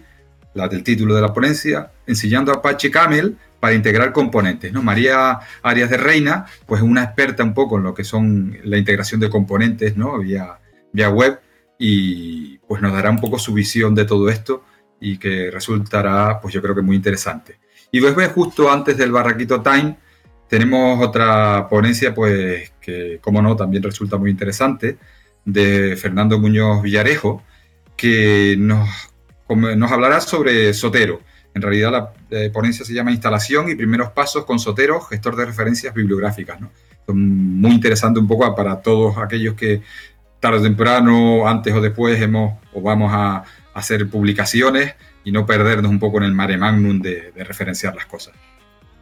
la del título de la ponencia, Ensillando Apache Camel para integrar componentes. ¿no? María Arias de Reina, pues es una experta un poco en lo que son la integración de componentes ¿no? vía, vía web y pues nos dará un poco su visión de todo esto y que resultará, pues yo creo que muy interesante. Y después, justo antes del Barraquito Time, tenemos otra ponencia, pues que, como no, también resulta muy interesante, de Fernando Muñoz Villarejo, que nos, hablará sobre Sotero. En realidad la eh, ponencia se llama Instalación y primeros pasos con Sotero, gestor de referencias bibliográficas. ¿no? Muy interesante un poco para todos aquellos que tarde o temprano, antes o después, hemos o vamos a hacer publicaciones y no perdernos un poco en el mare magnum de, referenciar las cosas.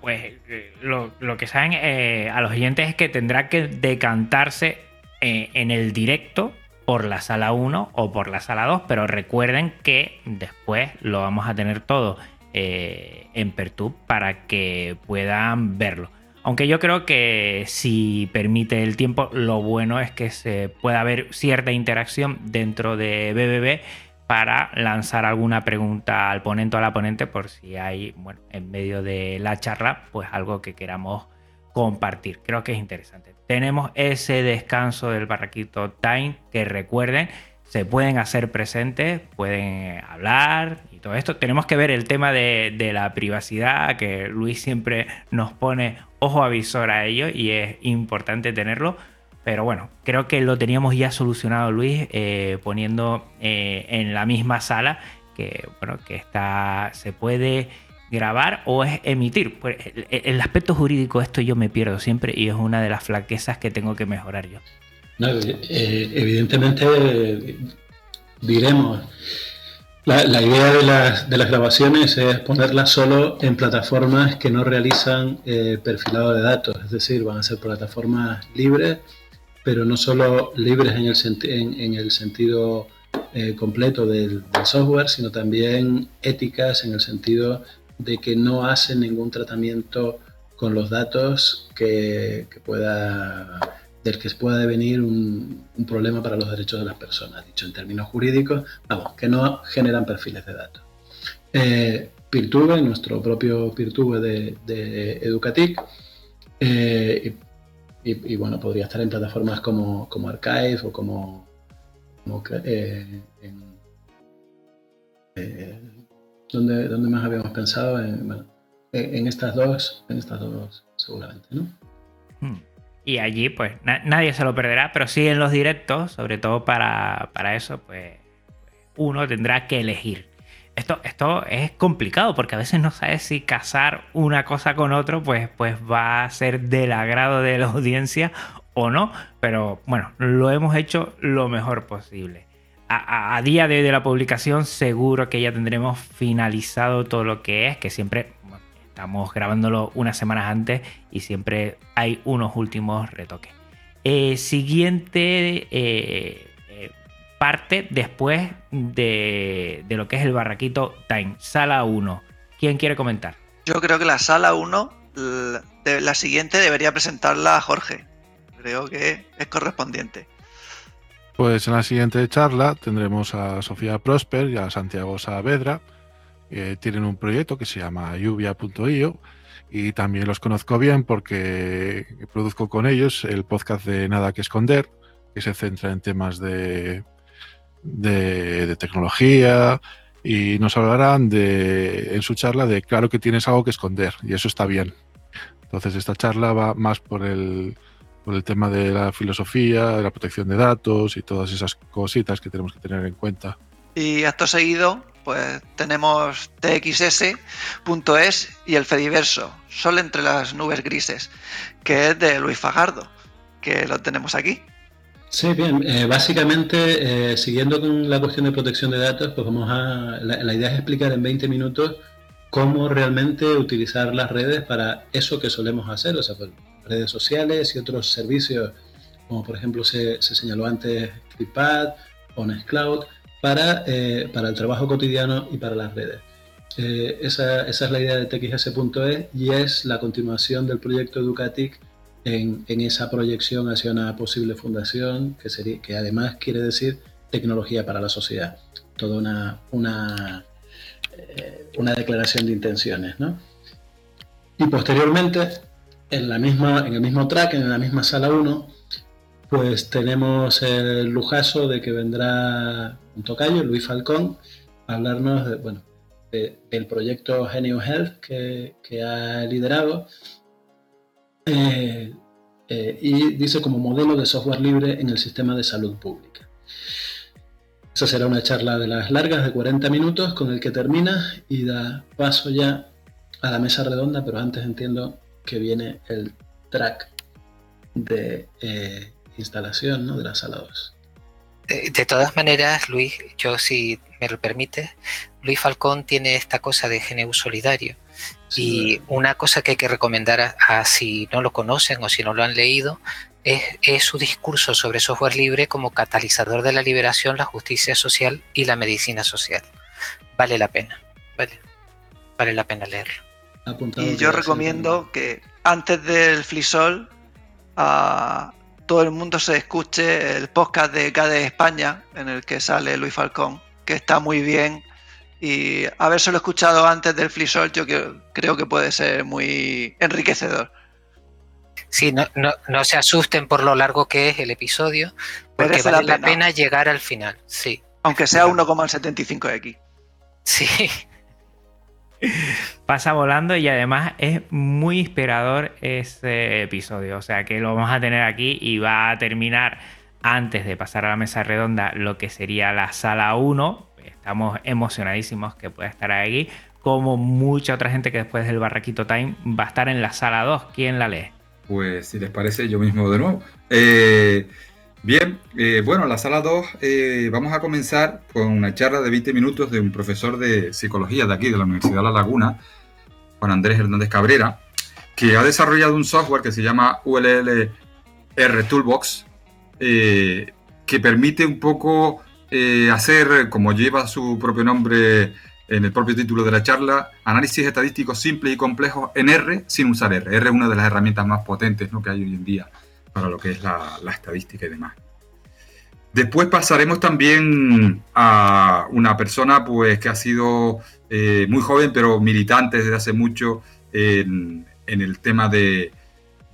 Pues lo, lo que saben eh, a los oyentes es que tendrá que decantarse eh, en el directo por la sala 1 o por la sala 2, pero recuerden que después lo vamos a tener todo eh, en Pertub para que puedan verlo. Aunque yo creo que si permite el tiempo, lo bueno es que se pueda ver cierta interacción dentro de BBB para lanzar alguna pregunta al ponente o a la ponente por si hay, bueno, en medio de la charla, pues algo que queramos compartir. Creo que es interesante. Tenemos ese descanso del barraquito time que recuerden, se pueden hacer presentes, pueden hablar y todo esto. Tenemos que ver el tema de, de la privacidad, que Luis siempre nos pone ojo avisor a ello y es importante tenerlo pero bueno, creo que lo teníamos ya solucionado, Luis, eh, poniendo eh, en la misma sala que, bueno, que está, se puede grabar o es emitir. Pues, el, aspecto jurídico, esto yo me pierdo siempre y es una de las flaquezas que tengo que mejorar yo. Eh, evidentemente, diremos, la, idea de las, grabaciones es ponerlas solo en plataformas que no realizan perfilado de datos, es decir, van a ser plataformas libres pero no solo libres en el, en, el sentido eh, completo del, software, sino también éticas en el sentido de que no hacen ningún tratamiento con los datos que, pueda del que pueda devenir un, problema para los derechos de las personas, dicho en términos jurídicos, vamos, que no generan perfiles de datos. Eh, nuestro propio Peertube de, de Educatic, eh, y, bueno, podría estar en plataformas como, como Archive o como, eh, eh, ¿dónde, más habíamos pensado? En, en, estas dos, en estas dos seguramente, ¿no? Hmm. Y allí, pues, nadie se lo perderá, pero sí en los directos, sobre todo para, para eso, pues, uno tendrá que elegir esto, esto es complicado porque a veces no sabes si casar una cosa con otro, pues, pues va a ser del agrado de la audiencia o no. Pero bueno, lo hemos hecho lo mejor posible. A, día de hoy de la publicación, seguro que ya tendremos finalizado todo lo que es, que siempre estamos grabándolo unas semanas antes y siempre hay unos últimos retoques. Eh, siguiente. Eh, parte después de, lo que es el barraquito Time, sala 1. ¿Quién quiere comentar? Yo creo que la sala 1, la, siguiente debería presentarla a Jorge. Creo que es correspondiente. Pues en la siguiente charla tendremos a Sofía Prosper y a Santiago Saavedra. tienen un proyecto que se llama lluvia.io y también los conozco bien porque produzco con ellos el podcast de Nada que Esconder, que se centra en temas de de, tecnología y nos hablarán de, en su charla de claro que tienes algo que esconder y eso está bien. Entonces esta charla va más por el, por el tema de la filosofía, de la protección de datos y todas esas cositas que tenemos que tener en cuenta. Y acto seguido, pues tenemos txs.es y el Fediverso, Sol entre las nubes grises, que es de Luis Fajardo, que lo tenemos aquí. Sí, bien. Eh, básicamente, eh, siguiendo con la cuestión de protección de datos, pues vamos a. La, idea es explicar en 20 minutos cómo realmente utilizar las redes para eso que solemos hacer, o sea, pues, redes sociales y otros servicios, como por ejemplo se, señaló antes ClickPad o Nextcloud, para, eh, para el trabajo cotidiano y para las redes. esa, esa, es la idea de txs.es y es la continuación del proyecto Educatic en, esa proyección hacia una posible fundación que, sería, que además quiere decir tecnología para la sociedad. Toda una, una, eh, una declaración de intenciones. ¿no? Y posteriormente, en, la misma, en el mismo track, en la misma sala 1, pues tenemos el lujazo de que vendrá un tocayo, Luis Falcón, a hablarnos de, bueno, del proyecto Genio Health que, que ha liderado eh, eh, y dice como modelo de software libre en el sistema de salud pública. Esa será una charla de las largas de 40 minutos con el que termina y da paso ya a la mesa redonda, pero antes entiendo que viene el track de eh, instalación ¿no? de la sala 2. De todas maneras, Luis, yo si me lo permite, Luis Falcón tiene esta cosa de GNU solidario y una cosa que hay que recomendar a, si no lo conocen o si no lo han leído es, su discurso sobre software libre como catalizador de la liberación, la justicia social y la medicina social. Vale la pena, vale, vale la pena leerlo. Y yo recomiendo que antes del Flisol todo el mundo se escuche el podcast de KDE España en el que sale Luis Falcón que está muy bien y habérselo escuchado antes del Flisol yo creo que puede ser muy enriquecedor. Sí, no, no, se asusten por lo largo que es el episodio, porque vale la pena. llegar al final, sí. Aunque sea 1,75x. Sí. Pasa volando y además es muy inspirador ese episodio. O sea que lo vamos a tener aquí y va a terminar antes de pasar a la mesa redonda lo que sería la sala 1. Estamos emocionadísimos que pueda estar ahí. Como mucha otra gente que después del Barraquito Time va a estar en la sala 2. ¿Quién la lee? Pues si les parece, yo mismo de nuevo. Eh, bien, eh, bueno, la sala 2 eh, vamos a comenzar con una charla de 20 minutos de un profesor de psicología de aquí, de la Universidad de La Laguna, Juan Andrés Hernández Cabrera, que ha desarrollado un software que se llama ULLR Toolbox, que permite un poco hacer, como lleva su propio nombre en el propio título de la charla, análisis estadísticos simples y complejos en R sin usar R. R es una de las herramientas más potentes que hay hoy en día para lo que es la, estadística y demás. Después pasaremos también a una persona pues, que ha sido eh, muy joven, pero militante desde hace mucho en, el tema de,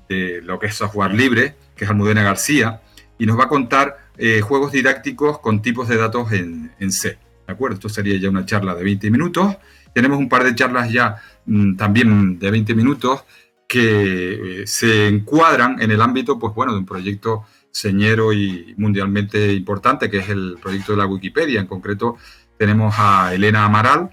lo que es software libre, que es Almudena García, y nos va a contar eh, juegos didácticos con tipos de datos en C. ¿De acuerdo? Esto sería ya una charla de 20 minutos. Tenemos un par de charlas ya mm, también de 20 minutos que eh, se encuadran en el ámbito, pues bueno, de un proyecto señero y mundialmente importante, que es el proyecto de la Wikipedia. En concreto, tenemos a Elena Amaral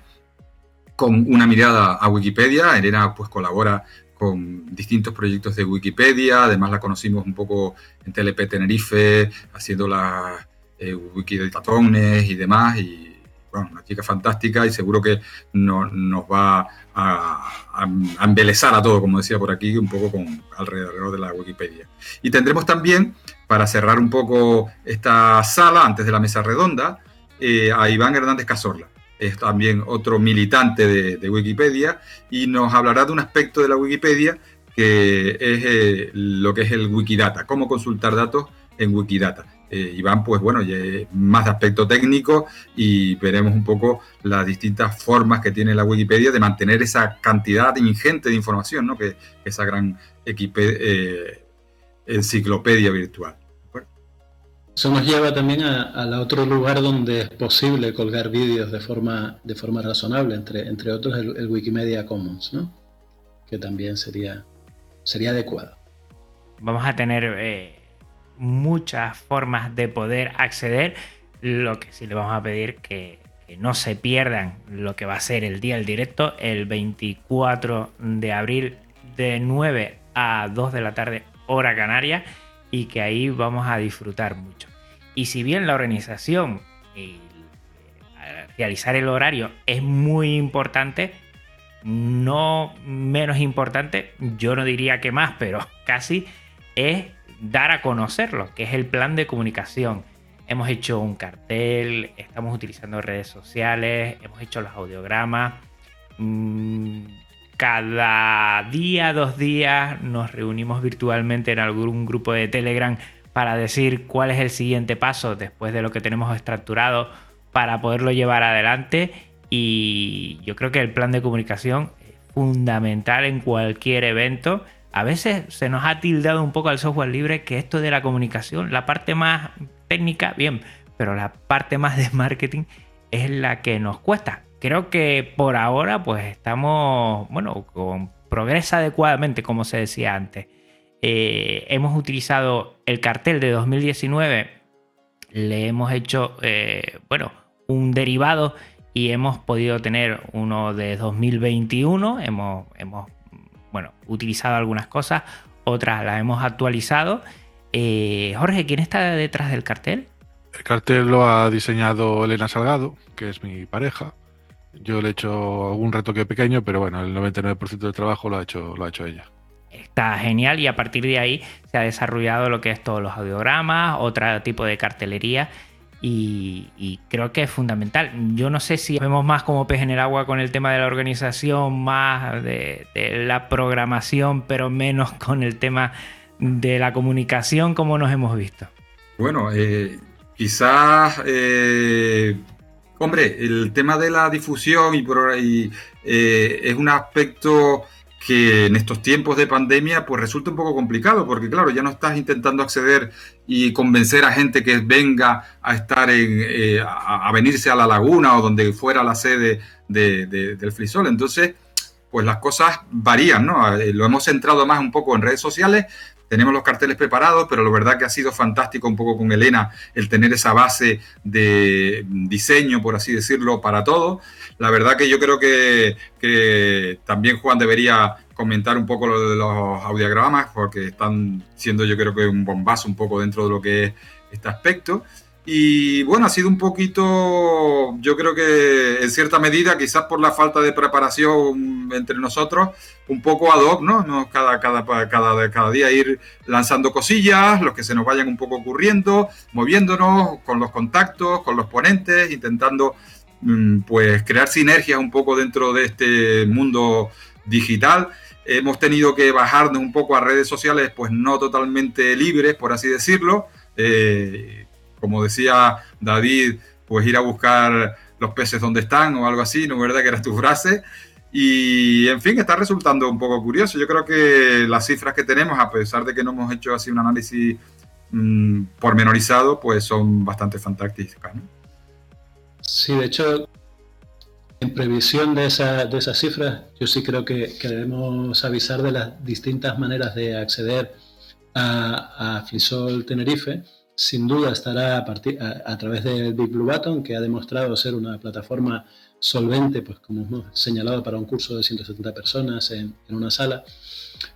con una mirada a Wikipedia. Elena pues colabora con distintos proyectos de Wikipedia, además la conocimos un poco en TLP Tenerife, haciendo las eh, Wikidatones y demás, y una chica fantástica y seguro que nos va a, embelezar a todo, como decía por aquí, un poco alrededor de la Wikipedia. Y tendremos también, para cerrar un poco esta sala, antes de la mesa redonda, eh, a Iván Hernández Cazorla. Es también otro militante de, Wikipedia y nos hablará de un aspecto de la Wikipedia que es eh, lo que es el Wikidata, cómo consultar datos en Wikidata. Eh, Iván, pues bueno, más de aspecto técnico y veremos un poco las distintas formas que tiene la Wikipedia de mantener esa cantidad ingente de información, ¿no? Que esa gran eh, enciclopedia virtual. Eso nos lleva también al otro lugar donde es posible colgar vídeos de forma, de forma razonable, entre, entre otros el, Wikimedia Commons, ¿no? que también sería, sería adecuado. Vamos a tener eh, muchas formas de poder acceder. Lo que sí le vamos a pedir que, que no se pierdan lo que va a ser el día del directo, el 24 de abril de 9 a 2 de la tarde, hora canaria, y que ahí vamos a disfrutar mucho. Y si bien la organización y realizar el horario es muy importante, no menos importante, yo no diría que más, pero casi es dar a conocerlo, que es el plan de comunicación. Hemos hecho un cartel, estamos utilizando redes sociales, hemos hecho los audiogramas. Mm, cada día, dos días, nos reunimos virtualmente en algún grupo de Telegram para decir cuál es el siguiente paso después de lo que tenemos estructurado para poderlo llevar adelante. Y yo creo que el plan de comunicación es fundamental en cualquier evento a veces se nos ha tildado un poco al software libre que esto de la comunicación, la parte más técnica, bien, pero la parte más de marketing es la que nos cuesta. Creo que por ahora pues estamos, bueno, con progresa adecuadamente, como se decía antes. Eh, hemos utilizado el cartel de 2019, le hemos hecho, eh, bueno, un derivado y hemos podido tener uno de 2021, hemos, hemos bueno, utilizado algunas cosas, otras las hemos actualizado. Eh, Jorge, ¿quién está detrás del cartel? El cartel lo ha diseñado Elena Salgado, que es mi pareja. Yo le he hecho algún retoque pequeño, pero bueno, el 99% del trabajo lo ha hecho, lo ha hecho ella. Está genial y a partir de ahí se ha desarrollado lo que es todos los audiogramas, otro tipo de cartelería y, creo que es fundamental. Yo no sé si vemos más como pez en el agua con el tema de la organización, más de, la programación, pero menos con el tema de la comunicación como nos hemos visto. Bueno, eh, quizás eh, Hombre, el tema de la difusión y, eh, es un aspecto que en estos tiempos de pandemia pues resulta un poco complicado porque claro, ya no estás intentando acceder y convencer a gente que venga a estar en, eh, a, venirse a la laguna o donde fuera la sede del Frisol. Entonces, pues las cosas varían, ¿no? Eh, lo hemos centrado más un poco en redes sociales, tenemos los carteles preparados, pero la verdad que ha sido fantástico un poco con Elena el tener esa base de diseño, por así decirlo, para todo. La verdad que yo creo que, también Juan debería comentar un poco lo de los audiogramas, porque están siendo yo creo que un bombazo un poco dentro de lo que es este aspecto. Y bueno, ha sido un poquito, yo creo que en cierta medida, quizás por la falta de preparación entre nosotros, un poco ad hoc, ¿no? Cada, cada, cada, cada día ir lanzando cosillas, los que se nos vayan un poco ocurriendo, moviéndonos con los contactos, con los ponentes, intentando mm, pues crear sinergias un poco dentro de este mundo digital. Hemos tenido que bajarnos un poco a redes sociales, pues no totalmente libres, por así decirlo. Eh, como decía David, pues ir a buscar los peces donde están o algo así, ¿no verdad que era tu frase? Y en fin, está resultando un poco curioso. Yo creo que las cifras que tenemos, a pesar de que no hemos hecho así un análisis mm, pormenorizado, pues son bastante fantásticas. ¿no? Sí, de hecho, en previsión de, esa, de esas cifras, yo sí creo que, debemos avisar de las distintas maneras de acceder a, a Tenerife sin duda estará a, partir, a, través del Big Blue Button, que ha demostrado ser una plataforma solvente, pues como hemos señalado, para un curso de 170 personas en, una sala.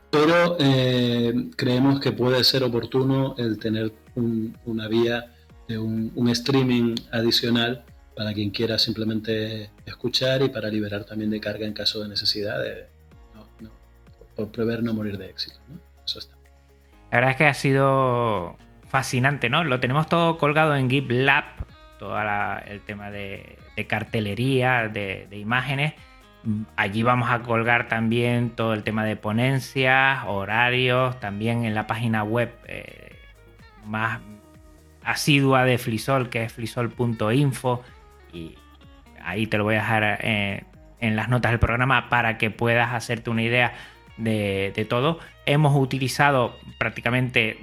Pero eh, creemos que puede ser oportuno el tener una vía de un, streaming adicional para quien quiera simplemente escuchar y para liberar también de carga en caso de necesidad, de, por prever no morir de éxito. Eso está. La verdad es que ha sido fascinante, ¿no? Lo tenemos todo colgado en GitLab, todo el tema de, cartelería, de, imágenes. Allí vamos a colgar también todo el tema de ponencias, horarios, también en la página web eh, más asidua de Flisol, que es flisol.info. Y ahí te lo voy a dejar eh, en las notas del programa para que puedas hacerte una idea de, de todo. Hemos utilizado prácticamente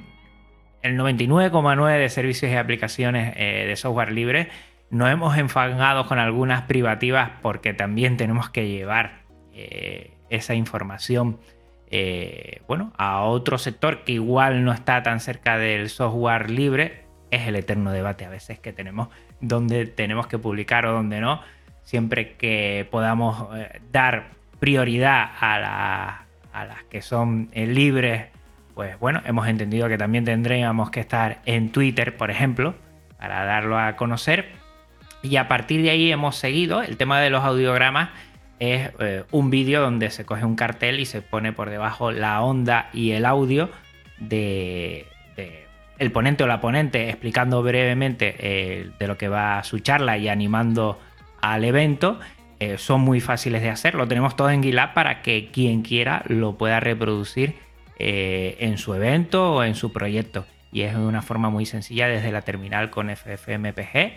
el 99,9% de servicios y aplicaciones eh, de software libre. Nos hemos enfangado con algunas privativas porque también tenemos que llevar eh, esa información eh, bueno, a otro sector que igual no está tan cerca del software libre. Es el eterno debate a veces que tenemos donde tenemos que publicar o donde no. Siempre que podamos dar prioridad a, a las que son libres pues bueno, hemos entendido que también tendríamos que estar en Twitter, por ejemplo, para darlo a conocer. Y a partir de ahí hemos seguido. El tema de los audiogramas es eh, un vídeo donde se coge un cartel y se pone por debajo la onda y el audio de, el ponente o la ponente explicando brevemente eh, de lo que va su charla y animando al evento. Eh, son muy fáciles de hacer. Lo tenemos todo en GitLab para que quien quiera lo pueda reproducir eh, en su evento o en su proyecto. Y es de una forma muy sencilla desde la terminal con FFmpg.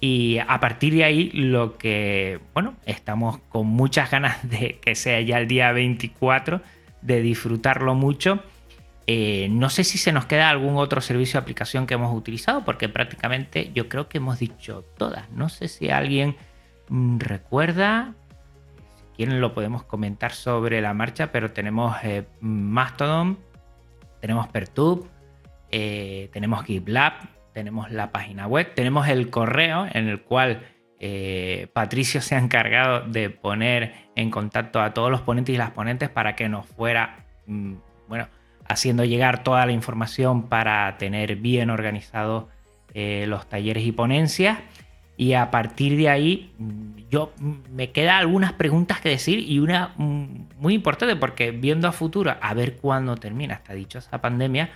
Y a partir de ahí, lo que, bueno, estamos con muchas ganas de que sea ya el día 24, de disfrutarlo mucho. Eh, no sé si se nos queda algún otro servicio de aplicación que hemos utilizado, porque prácticamente yo creo que hemos dicho todas. No sé si alguien mm, recuerda quieren lo podemos comentar sobre la marcha, pero tenemos eh, Mastodon, tenemos Pertube, eh, tenemos GitLab, tenemos la página web, tenemos el correo en el cual eh, Patricio se ha encargado de poner en contacto a todos los ponentes y las ponentes para que nos fuera, mm, bueno, haciendo llegar toda la información para tener bien organizados los talleres y ponencias. Y a partir de ahí, yo me quedan algunas preguntas que decir y una muy importante, porque viendo a futuro, a ver cuándo termina esta dichosa pandemia,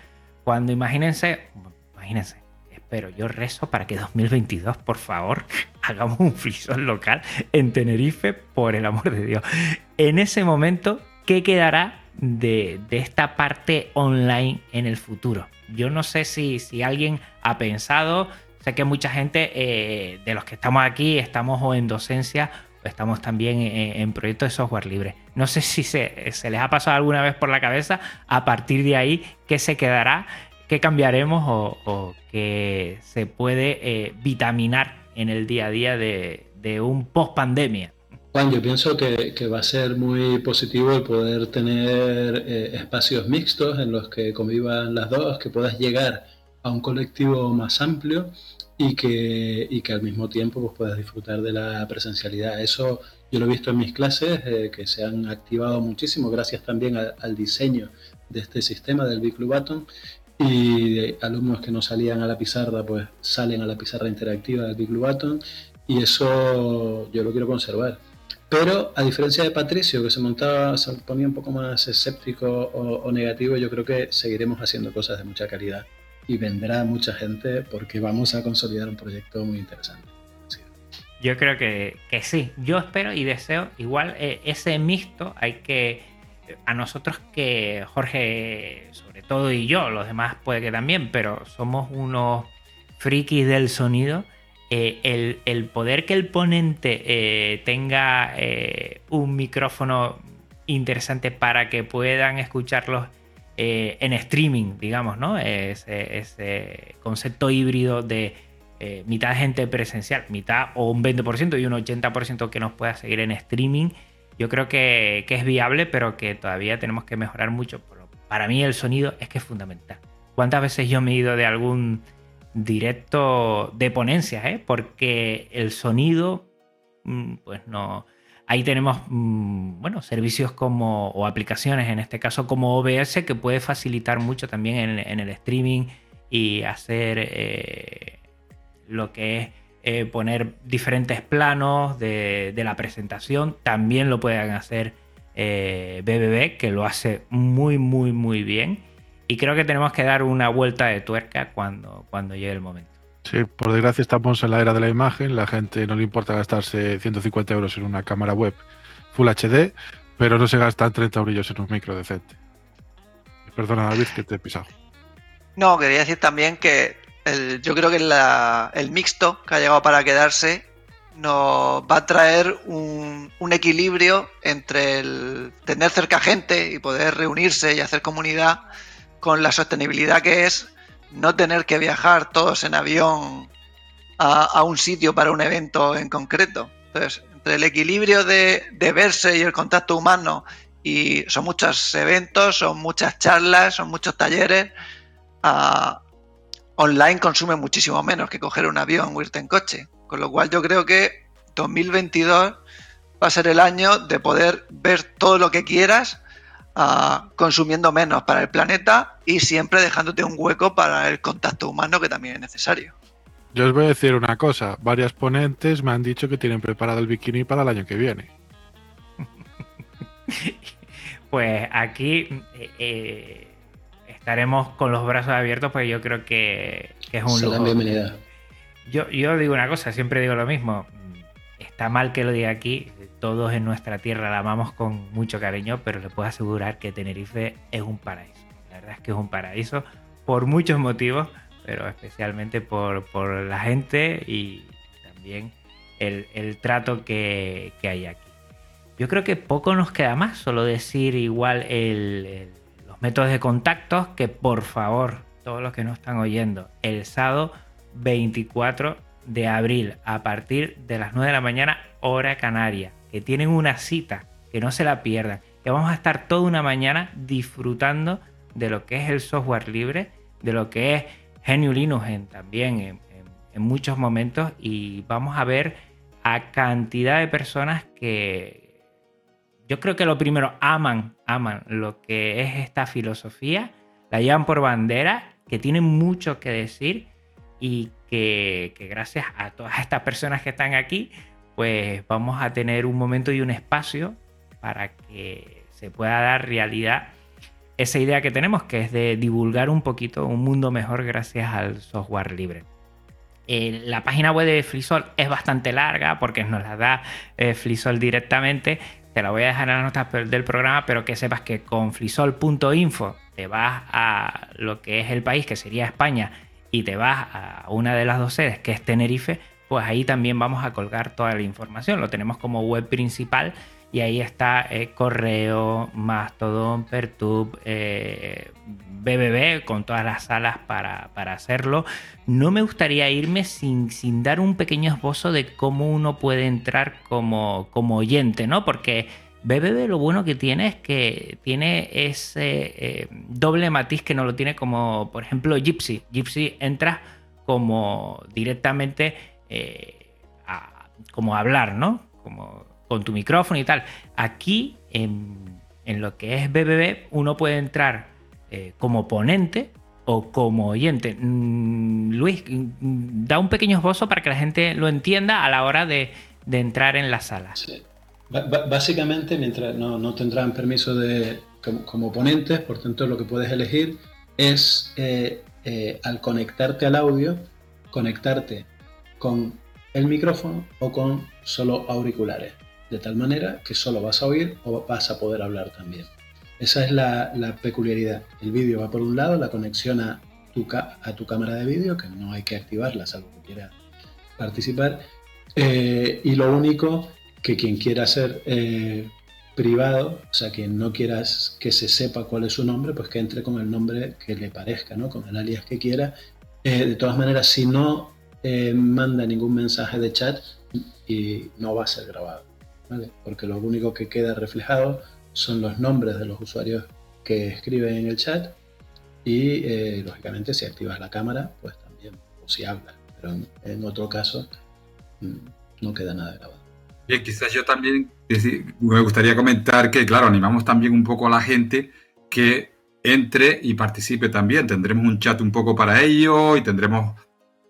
cuando imagínense, imagínense, espero, yo rezo para que 2022, por favor, hagamos un frisón local en Tenerife, por el amor de Dios. En ese momento, ¿qué quedará de, esta parte online en el futuro? Yo no sé si, si alguien ha pensado sé que mucha gente eh, de los que estamos aquí estamos o en docencia o estamos también en, proyectos de software libre. No sé si se, se, les ha pasado alguna vez por la cabeza a partir de ahí qué se quedará, qué cambiaremos o, qué se puede eh, vitaminar en el día a día de, un post pandemia. Juan, yo pienso que, va a ser muy positivo el poder tener eh, espacios mixtos en los que convivan las dos, que puedas llegar a un colectivo más amplio y que, y que al mismo tiempo pues, puedas disfrutar de la presencialidad. Eso yo lo he visto en mis clases, eh, que se han activado muchísimo gracias también al diseño de este sistema del Big Blue Button y de alumnos que no salían a la pizarra pues salen a la pizarra interactiva del Big Blue Button y eso yo lo quiero conservar. Pero a diferencia de Patricio, que se montaba, se ponía un poco más escéptico o negativo, yo creo que seguiremos haciendo cosas de mucha calidad y vendrá mucha gente porque vamos a consolidar un proyecto muy interesante. Yo creo que, sí, yo espero y deseo igual eh, ese mixto hay que a nosotros que Jorge sobre todo y yo, los demás puede que también, pero somos unos frikis del sonido. Eh, el, poder que el ponente eh, tenga un micrófono interesante para que puedan escucharlos eh, en streaming, digamos, ¿no? Ese, concepto híbrido de eh, mitad gente presencial, mitad o un 20% y un 80% que nos pueda seguir en streaming. Yo creo que, es viable, pero que todavía tenemos que mejorar mucho. para mí el sonido es que es fundamental. ¿Cuántas veces yo me he ido de algún directo de ponencias? Eh? Porque el sonido, mm, pues no, Ahí tenemos mm, bueno, servicios como, o aplicaciones, en este caso como OBS, que puede facilitar mucho también en, el streaming y hacer eh, lo que es eh, poner diferentes planos de, la presentación. También lo pueden hacer BBB, eh, que lo hace muy, muy, muy bien. Y creo que tenemos que dar una vuelta de tuerca cuando, cuando llegue el momento. Sí, por desgracia estamos en la era de la imagen, la gente no le importa gastarse 150 euros en una cámara web Full HD, pero no se gastan 30 euros en un micro decente. Perdona David que te he pisado. No, quería decir también que yo creo que el mixto que ha llegado para quedarse nos va a traer un, un, equilibrio entre el tener cerca gente y poder reunirse y hacer comunidad con la sostenibilidad que es no tener que viajar todos en avión a, un sitio para un evento en concreto. Entonces, entre el equilibrio de, verse y el contacto humano, y son muchos eventos, son muchas charlas, son muchos talleres, ah, online consume muchísimo menos que coger un avión o irte en coche. Con lo cual yo creo que 2022 va a ser el año de poder ver todo lo que quieras consumiendo menos para el planeta y siempre dejándote un hueco para el contacto humano que también es necesario. Yo os voy a decir una cosa, varias ponentes me han dicho que tienen preparado el bikini para el año que viene. pues aquí eh, eh, estaremos con los brazos abiertos, porque yo creo que, es un lujo. Bienvenida. Yo, yo digo una cosa, siempre digo lo mismo. Está mal que lo diga aquí, todos en nuestra tierra la amamos con mucho cariño, pero le puedo asegurar que Tenerife es un paraíso. La verdad es que es un paraíso por muchos motivos, pero especialmente por, la gente y también el, trato que, hay aquí. Yo creo que poco nos queda más, solo decir igual los métodos de contacto, que por favor, todos los que nos están oyendo, el sábado 24 de abril a partir de las 9 de la mañana, hora canaria que tienen una cita, que no se la pierdan, que vamos a estar toda una mañana disfrutando de lo que es el software libre, de lo que es GNU Linux también en, muchos momentos y vamos a ver a cantidad de personas que yo creo que lo primero aman, aman lo que es esta filosofía, la llevan por bandera, que tienen mucho que decir y que gracias a todas estas personas que están aquí, pues vamos a tener un momento y un espacio para que se pueda dar realidad esa idea que tenemos, que es de divulgar un poquito un mundo mejor gracias al software libre. Eh, la página web de FreeSol es bastante larga porque nos la da eh, directamente. Te la voy a dejar en las notas del programa, pero que sepas que con freesol.info te vas a lo que es el país, que sería España, y te vas a una de las dos sedes, que es Tenerife, pues ahí también vamos a colgar toda la información. Lo tenemos como web principal y ahí está eh, correo, Mastodon, Pertube, eh, BBB, con todas las salas para, hacerlo. No me gustaría irme sin, sin, dar un pequeño esbozo de cómo uno puede entrar como, como oyente, ¿no? Porque BBB lo bueno que tiene es que tiene ese eh, doble matiz que no lo tiene como, por ejemplo, Gypsy. Gypsy entra como directamente a, como hablar, ¿no? Como con tu micrófono y tal. Aquí, en, lo que es BBB, uno puede entrar eh, como ponente o como oyente. Mm, Luis, mm, da un pequeño esbozo para que la gente lo entienda a la hora de, entrar en la sala. básicamente, mientras no, tendrán permiso de como, ponentes, por tanto, lo que puedes elegir es eh, eh, al conectarte al audio, conectarte con el micrófono o con solo auriculares de tal manera que solo vas a oír o vas a poder hablar también. Esa es la, peculiaridad. El vídeo va por un lado, la conexión a tu, a tu cámara de vídeo, que no hay que activarla salvo que quiera participar. Eh, y lo único que quien quiera ser eh, privado, o sea, quien no quiera que se sepa cuál es su nombre, pues que entre con el nombre que le parezca, ¿no? con el alias que quiera. Eh, de todas maneras, si no manda ningún mensaje de chat, y no va a ser grabado porque lo único que queda reflejado son los nombres de los usuarios que escriben en el chat y eh, lógicamente si activas la cámara pues también o si hablas pero en, otro caso mm, no queda nada grabado. Bien quizás yo también me gustaría comentar que claro animamos también un poco a la gente que entre y participe también. Tendremos un chat un poco para ello y tendremos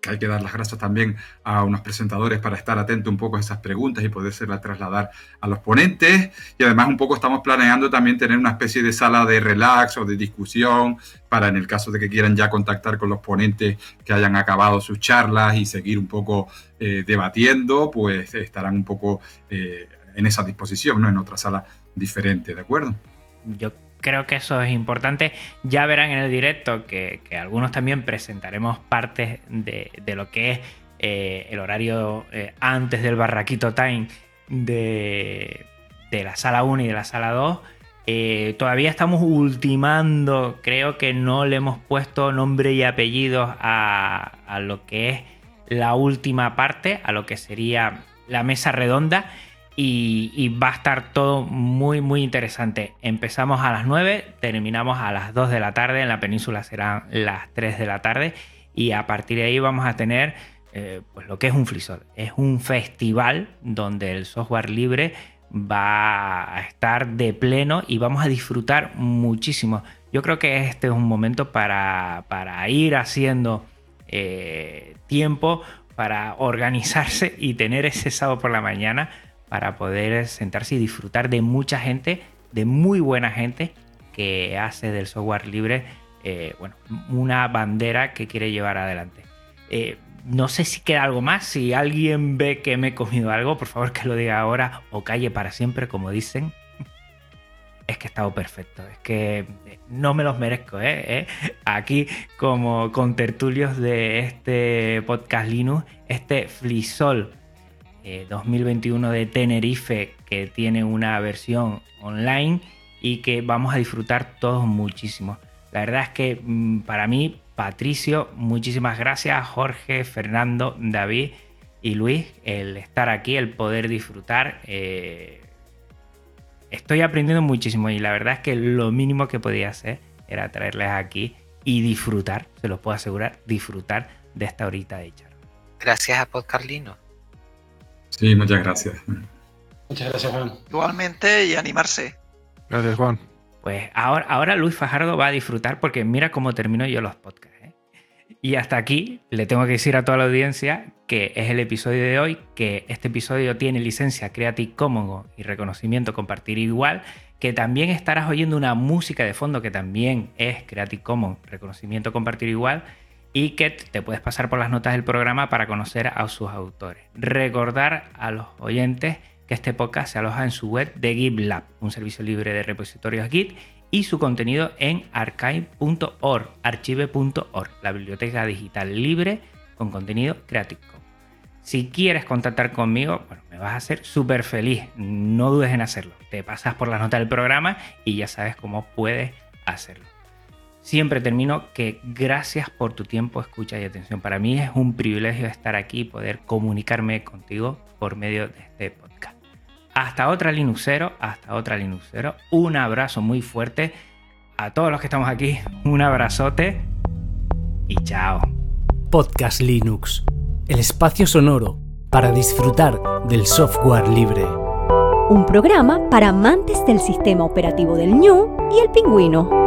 que hay que dar las gracias también a unos presentadores para estar atento un poco a esas preguntas y podérselas trasladar a los ponentes. Y además un poco estamos planeando también tener una especie de sala de relax o de discusión para en el caso de que quieran ya contactar con los ponentes que hayan acabado sus charlas y seguir un poco eh, debatiendo, pues estarán un poco eh, en esa disposición, ¿no? En otra sala diferente, ¿de acuerdo? Yo creo que eso es importante. Ya verán en el directo que, algunos también presentaremos partes de, lo que es eh, el horario eh, antes del barraquito time de, la sala 1 y de la sala 2. Eh, todavía estamos ultimando, creo que no le hemos puesto nombre y apellidos a, a lo que es la última parte, a lo que sería la mesa redonda y, va a estar todo muy muy interesante. Empezamos a las 9, terminamos a las 2 de la tarde, en la península serán las 3 de la tarde y a partir de ahí vamos a tener eh, pues lo que es un FreeSol. Es un festival donde el software libre va a estar de pleno y vamos a disfrutar muchísimo. Yo creo que este es un momento para, ir haciendo eh, tiempo para organizarse y tener ese sábado por la mañana para poder sentarse y disfrutar de mucha gente, de muy buena gente que hace del software libre eh, bueno, una bandera que quiere llevar adelante. Eh, no sé si queda algo más. Si alguien ve que me he comido algo, por favor que lo diga ahora o calle para siempre, como dicen. Es que he estado perfecto. Es que eh, no me los merezco. ¿eh? Aquí, como con tertulios de este podcast Linux, este Flisol 2021 eh, de Tenerife que tiene una versión online y que vamos a disfrutar todos muchísimo. La verdad es que mm, para mí, Patricio, muchísimas gracias, Jorge, Fernando, David y Luis, el estar aquí, el poder disfrutar. Eh, estoy aprendiendo muchísimo y la verdad es que lo mínimo que podía hacer era traerles aquí y disfrutar, se los puedo asegurar, disfrutar de esta horita de charla. Gracias a Podcarlino. Sí, muchas gracias. Muchas gracias, Juan. Igualmente y animarse. Gracias, Juan. Pues ahora, ahora Luis Fajardo va a disfrutar porque mira cómo termino yo los podcasts. ¿eh? Y hasta aquí le tengo que decir a toda la audiencia que es el episodio de hoy, que este episodio tiene licencia Creative Commons y reconocimiento compartir igual, que también estarás oyendo una música de fondo que también es Creative Commons, reconocimiento compartir igual y que te puedes pasar por las notas del programa para conocer a sus autores. Recordar a los oyentes que este podcast se aloja en su web de GitLab, un servicio libre de repositorios Git, y su contenido en archive.org, archive.org, la biblioteca digital libre con contenido Creative Commons. Si quieres contactar conmigo, bueno, me vas a hacer súper feliz. No dudes en hacerlo. Te pasas por la nota del programa y ya sabes cómo puedes hacerlo. Siempre termino que gracias por tu tiempo, escucha y atención. Para mí es un privilegio estar aquí y poder comunicarme contigo por medio de este podcast. Hasta otra Linuxero, hasta otra Linuxero. Un abrazo muy fuerte a todos los que estamos aquí. Un abrazote y chao. Podcast Linux, el espacio sonoro para disfrutar del software libre. Un programa para amantes del sistema operativo del ñu y el pingüino.